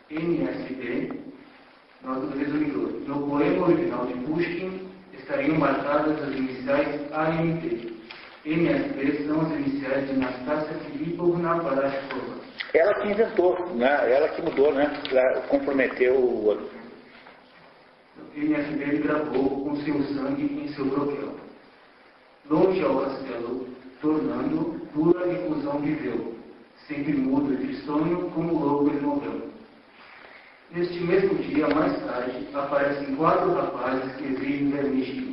NSB, nota do resumidor. No poema original de Pushkin, estariam marcadas as iniciais AMT. MSB são as iniciais de Anastasia Filipovna Parashkova. Ela que inventou, né? ela que mudou, né? Para comprometer o outro. MSB gravou com seu sangue em seu broquel. Longe ao castelo, tornando pura difusão viveu, sempre mudo e tristonho, como louco ele morreu. Neste mesmo dia, mais tarde, aparecem quatro rapazes que exigem Vermishkin,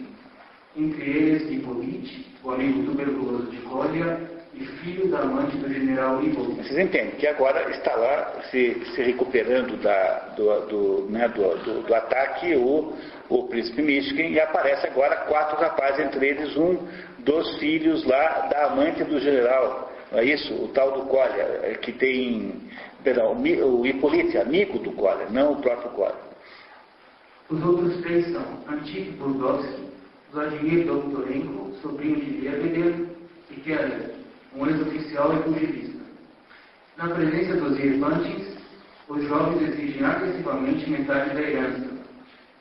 entre eles Hippolyte, o amigo tuberculoso de Cólia, e filho da amante do general Hippolyte. Vocês entendem que agora está lá se, se recuperando da, do, do, né, do, do, ataque o, o príncipe Mishkin e aparece agora quatro rapazes, entre eles um dos filhos lá da amante do general, não é isso? O tal do Cólia, que tem, perdão, o Hippolyte, amigo do Cólia, não o próprio Cólia. Os outros três são Antique Burdovsky, Vladimir Doktorenko, sobrinho de Lebedev, e Keller, um ex-oficial e pugilista. Na presença dos irmãos, os jovens exigem agressivamente metade da herança.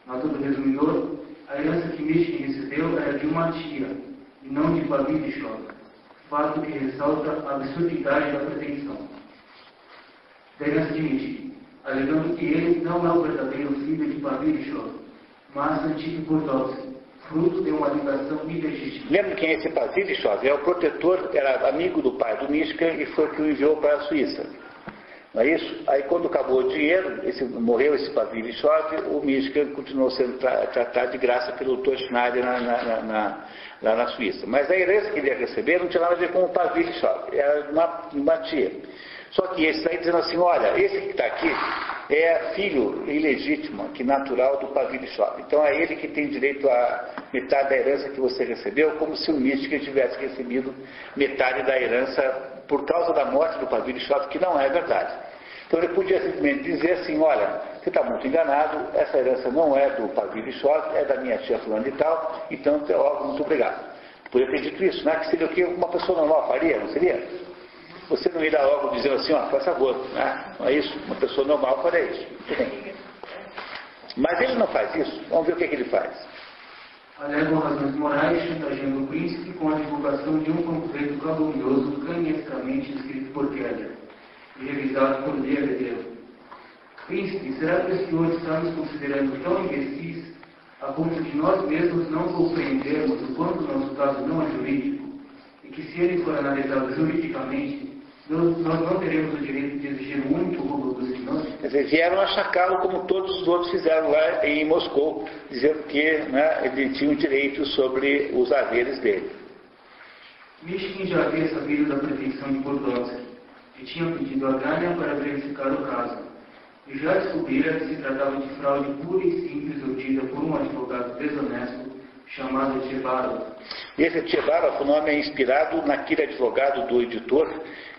Nota do resumidor, a herança que Mishkin recebeu era de uma tia, e não de Babidishov, fato que ressalta a absurdidade da pretensão. Da herança de Mishkin, alegando que ele não é o verdadeiro filho de Babidishov, mas Antique Burdovsky, fruto de uma ligação ilegítima. Lembra quem é esse Basilichov? É o protetor, era amigo do pai do Mishka e foi que o enviou para a Suíça. Não é isso? Aí quando acabou o dinheiro, esse, morreu esse Basilichov, o Mishka continuou sendo tra tratado de graça pelo Dr. Schneider na, na, na, lá na Suíça. Mas a herança que ele ia receber não tinha nada a ver com o Basilichov, era uma, uma tia. Só que esse aí dizendo assim, olha, esse que está aqui é filho ilegítimo, que natural do Pavilichov. Então é ele que tem direito a metade da herança que você recebeu, como se o Mística tivesse recebido metade da herança por causa da morte do Pavilichov, que não é verdade. Então ele podia simplesmente dizer assim, olha, você está muito enganado, essa herança não é do Pavilichov, é da minha tia fulana e tal, então, ó, muito obrigado. Podia ter dito isso, né? Que seria o que uma pessoa normal faria, não seria? Você não irá logo dizendo assim, ó, faz favor, né? não é isso? Uma pessoa normal faria isso. Mas ele não faz isso. Vamos ver o que, é que ele faz. Alegam razões morais chantageando o príncipe com a divulgação de um panfleto calunioso canhescamente escrito por Keller e revisado por Lebedev. Príncipe, será que o senhor está nos considerando tão imbecis a ponto de nós mesmos não compreendermos o quanto nosso caso não é jurídico e que se ele for analisado juridicamente nós, não teremos o direito de exigir muito rublo dos? Quer dizer, vieram achacá-lo como todos os outros fizeram lá em Moscou, dizendo que né, ele tinha o direito sobre os haveres dele. Mishkin já havia sabido da pretensão de Bordowski e tinha pedido a Gania para verificar o caso. E já descobrira que se tratava de fraude pura e simples obtida por um advogado desonesto chamado Tchebarov. Esse Tchebarov, o nome é inspirado naquele advogado do editor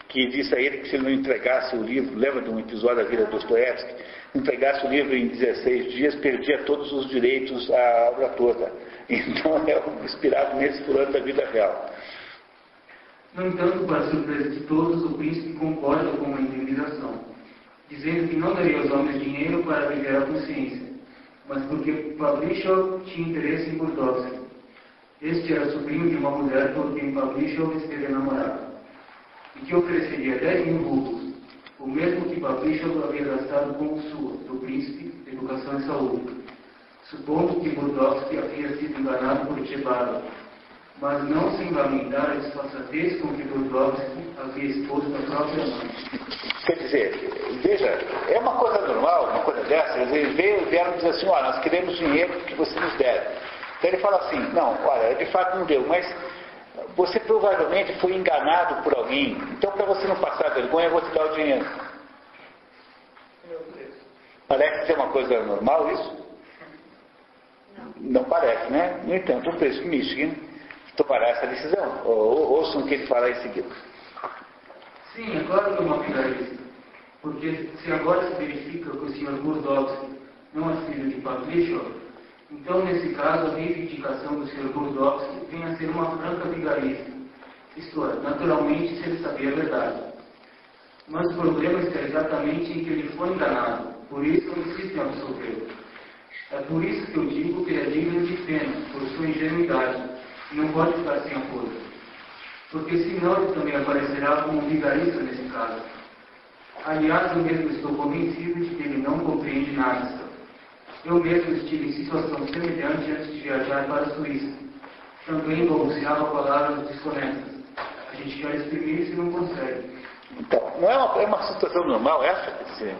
que disse a ele que se ele não entregasse o livro, lembra de um episódio da vida do Dostoevsky, entregasse o livro em 16 dias, perdia todos os direitos à obra toda. (laughs) Então é inspirado nesse fulano da vida real. No entanto, para surpresa de todos, o príncipe concorda com a indenização, dizendo que não daria aos homens dinheiro para viver a consciência, mas porque Pavlishov tinha interesse em Burdovsky. Este era sobrinho de uma mulher por quem Pavlishov esteve namorado e que ofereceria 10 mil rublos, o mesmo que Babishov havia gastado com sua, do príncipe, educação e saúde, supondo que Budovsky havia sido enganado por Tchebarov, mas não sem lamentar a disfarçatez com que Budovsky havia exposto a própria mãe. Quer dizer, veja, é uma coisa normal, uma coisa dessa, eles vieram dizer assim, olha, nós queremos dinheiro que você nos deve. Então ele fala assim, não, olha, de fato não deu, mas você provavelmente foi enganado por alguém. Então, para você não passar vergonha, eu vou te dar o dinheiro. Parece ser uma coisa normal isso? Não. Parece, né? No entanto, o preço Michigan tomará essa decisão. Ou, ouçam o que ele fala em seguida. Sim, é claro que é uma finalista. Porque se agora se verifica que o Sr. Burdovsky não é filho de Pavlishov, Então, nesse caso, a reivindicação do Sr. Burdowski vem a ser uma franca vigarista, isto é, naturalmente se ele sabia a verdade. Mas o problema está exatamente em que ele foi enganado, por isso eu insisto em absolvê-lo. É por isso que eu digo que ele é digno de pena, por sua ingenuidade, e não pode ficar sem apoio. Porque senão ele também aparecerá como vigarista nesse caso. Aliás, eu mesmo estou convencido de que ele não compreende nada. Eu mesmo estive em situação semelhante antes de viajar para a Suíça. Também balbuciava palavras desconexas. A gente quer exprimir isso e não consegue. Então, não é uma, é uma situação normal essa? Assim,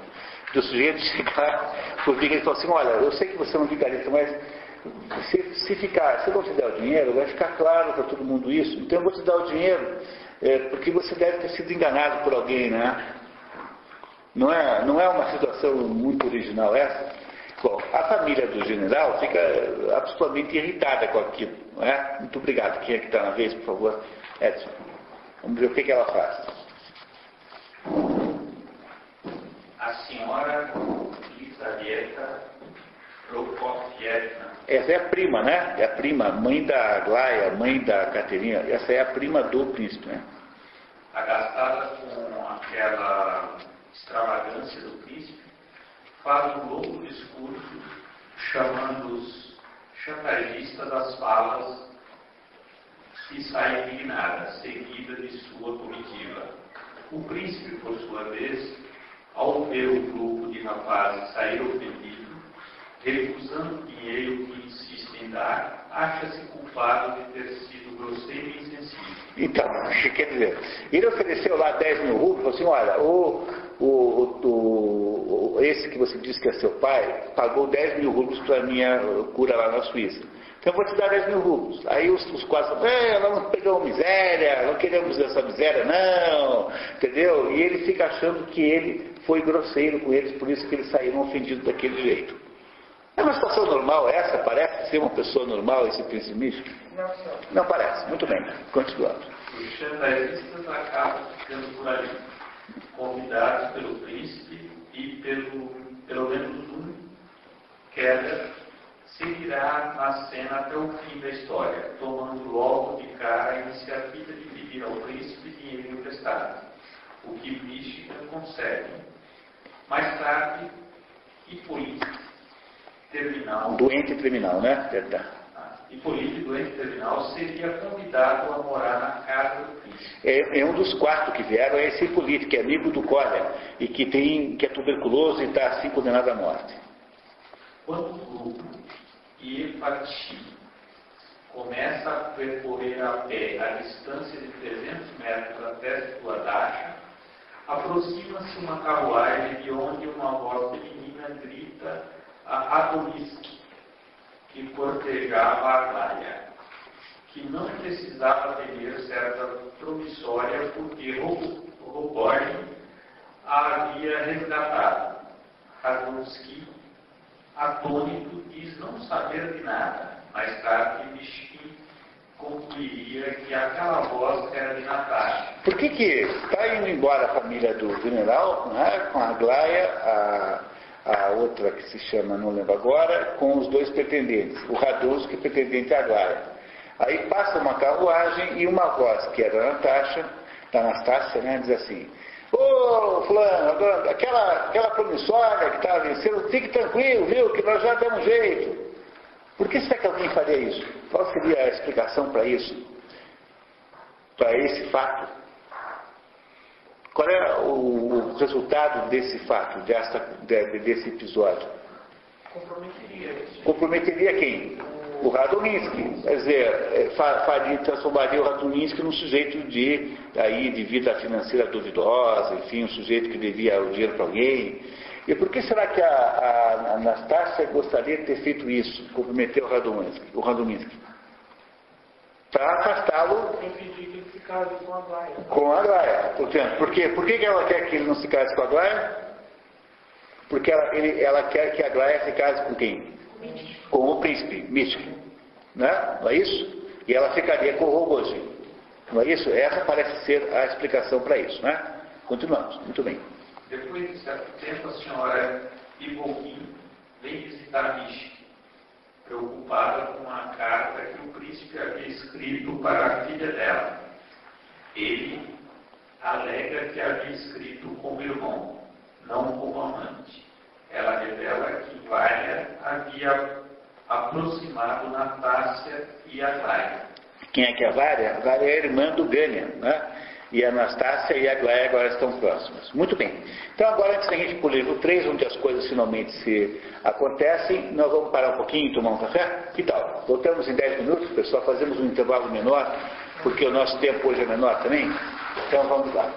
do sujeito chegar, porque ele falou assim, olha, eu sei que você é um vigarista, mas se, se ficar, se eu não te der o dinheiro, vai ficar claro para todo mundo isso, então eu vou te dar o dinheiro, é, porque você deve ter sido enganado por alguém, né? Não é, não é uma situação muito original essa? Bom, a família do general fica absolutamente irritada com aquilo, não é? Muito obrigado. Quem é que está na vez, por favor? Edson. Vamos ver o que, que ela faz. A senhora Lisaveta Prokofievna. Essa é a prima, né? É a prima, mãe da Aglaia, mãe da Caterina. Essa é a prima do príncipe, né? Agastada com aquela extravagância do príncipe, faz um longo discurso chamando os chantagistas às falas e sai indignada, seguida de sua comitiva. O príncipe, por sua vez, ao ver o grupo de rapazes sair ofendido, recusando o dinheiro que insiste em dar, acha-se culpado de ter sido grosseiro e insensível. Então, quer dizer, ele ofereceu lá 10 mil rublos, falou assim, olha, o, o, o, esse que você disse que é seu pai, pagou 10 mil rublos para a minha cura lá na Suíça. Então eu vou te dar 10 mil rublos. Aí os, os quatro falam, é, nós não pegamos miséria, não queremos essa miséria, não, entendeu? E ele fica achando que ele foi grosseiro com eles, por isso que eles saíram ofendidos daquele jeito. É uma situação normal essa? Parece ser uma pessoa normal esse príncipe místico? Não, senhor. Não parece. Muito bem. Continuando. Os chantagistas acabam ficando por ali, convidados pelo príncipe e pelo, pelo menos um, Keller, seguirá na cena até o fim da história, tomando logo de cara a iniciativa de pedir ao príncipe dinheiro emprestado, o que Mística consegue. Mais tarde, Hipólito, terminal, Doente terminal, né? Verdade. Hipólito, doente terminal, seria convidado a morar na casa do príncipe. É, é um dos quatro que vieram, é esse Hipólito, que é amigo do Cólera e que, tem, que é tuberculoso e está assim condenado à morte. Quando o grupo Iepati começa a percorrer a pé a distância de 300 metros até sua dacha, aproxima-se uma carruagem de onde uma voz feminina grita a Adonisque, que cortejava a Glória, que não precisava temer certa promissória porque Roborn a havia resgatado. Adonisque atônito, diz não saber de nada. Mais tarde, Mishkin concluiria que aquela voz era de Natasha. Por que que está indo embora a família do general, né, com a Aglaia, a, a outra que se chama, não lembro agora, com os dois pretendentes, o Radusk e o pretendente Aglaia. Aí passa uma carruagem e uma voz, que era a Natasha, da Anastácia, né, diz assim, Ô, fulano, aquela, aquela promissória que estava vencendo, fique tranquilo, viu, que nós já damos jeito. Por que será que alguém faria isso? Qual seria a explicação para isso? Para esse fato? Qual é o, o resultado desse fato, dessa, de, desse episódio? Comprometeria. Comprometeria quem? O Radominsky. Quer dizer, faria, transformaria o Radominsky num sujeito de, aí, de vida financeira duvidosa, enfim, um sujeito que devia o dinheiro para alguém. E por que será que a, a Anastácia gostaria de ter feito isso, comprometer o Radominsky? O Radominsky? Para afastá-lo com a Glaia. com a Aglaia. Portanto, por quê? Por que ela quer que ele não se case com a Aglaia? Porque ela, ele- ela quer que a Aglaia se case com quem? Com o príncipe, Místico. Né? Não é isso? E ela ficaria com o Rogozin. Não é isso? Essa parece ser a explicação para isso. Né? Continuamos. Muito bem. Depois de certo tempo, a senhora Ibolin vem visitar Mishkin. Preocupada com a carta que o príncipe havia escrito para a filha dela. Ele alega que havia escrito como irmão, não como amante. Ela revela que Vária havia aproximado Natácia e Aglaia. Quem é que é a Vária? A Vária é a irmã do Gânia, né? E a Anastácia e a Aglaia agora estão próximas. Muito bem. Então agora, antes da gente ir para o livro 3, onde as coisas finalmente se acontecem, nós vamos parar um pouquinho e tomar um café? Que tal? Voltamos em 10 minutos, pessoal, fazemos um intervalo menor, porque o nosso tempo hoje é menor também. Então vamos lá.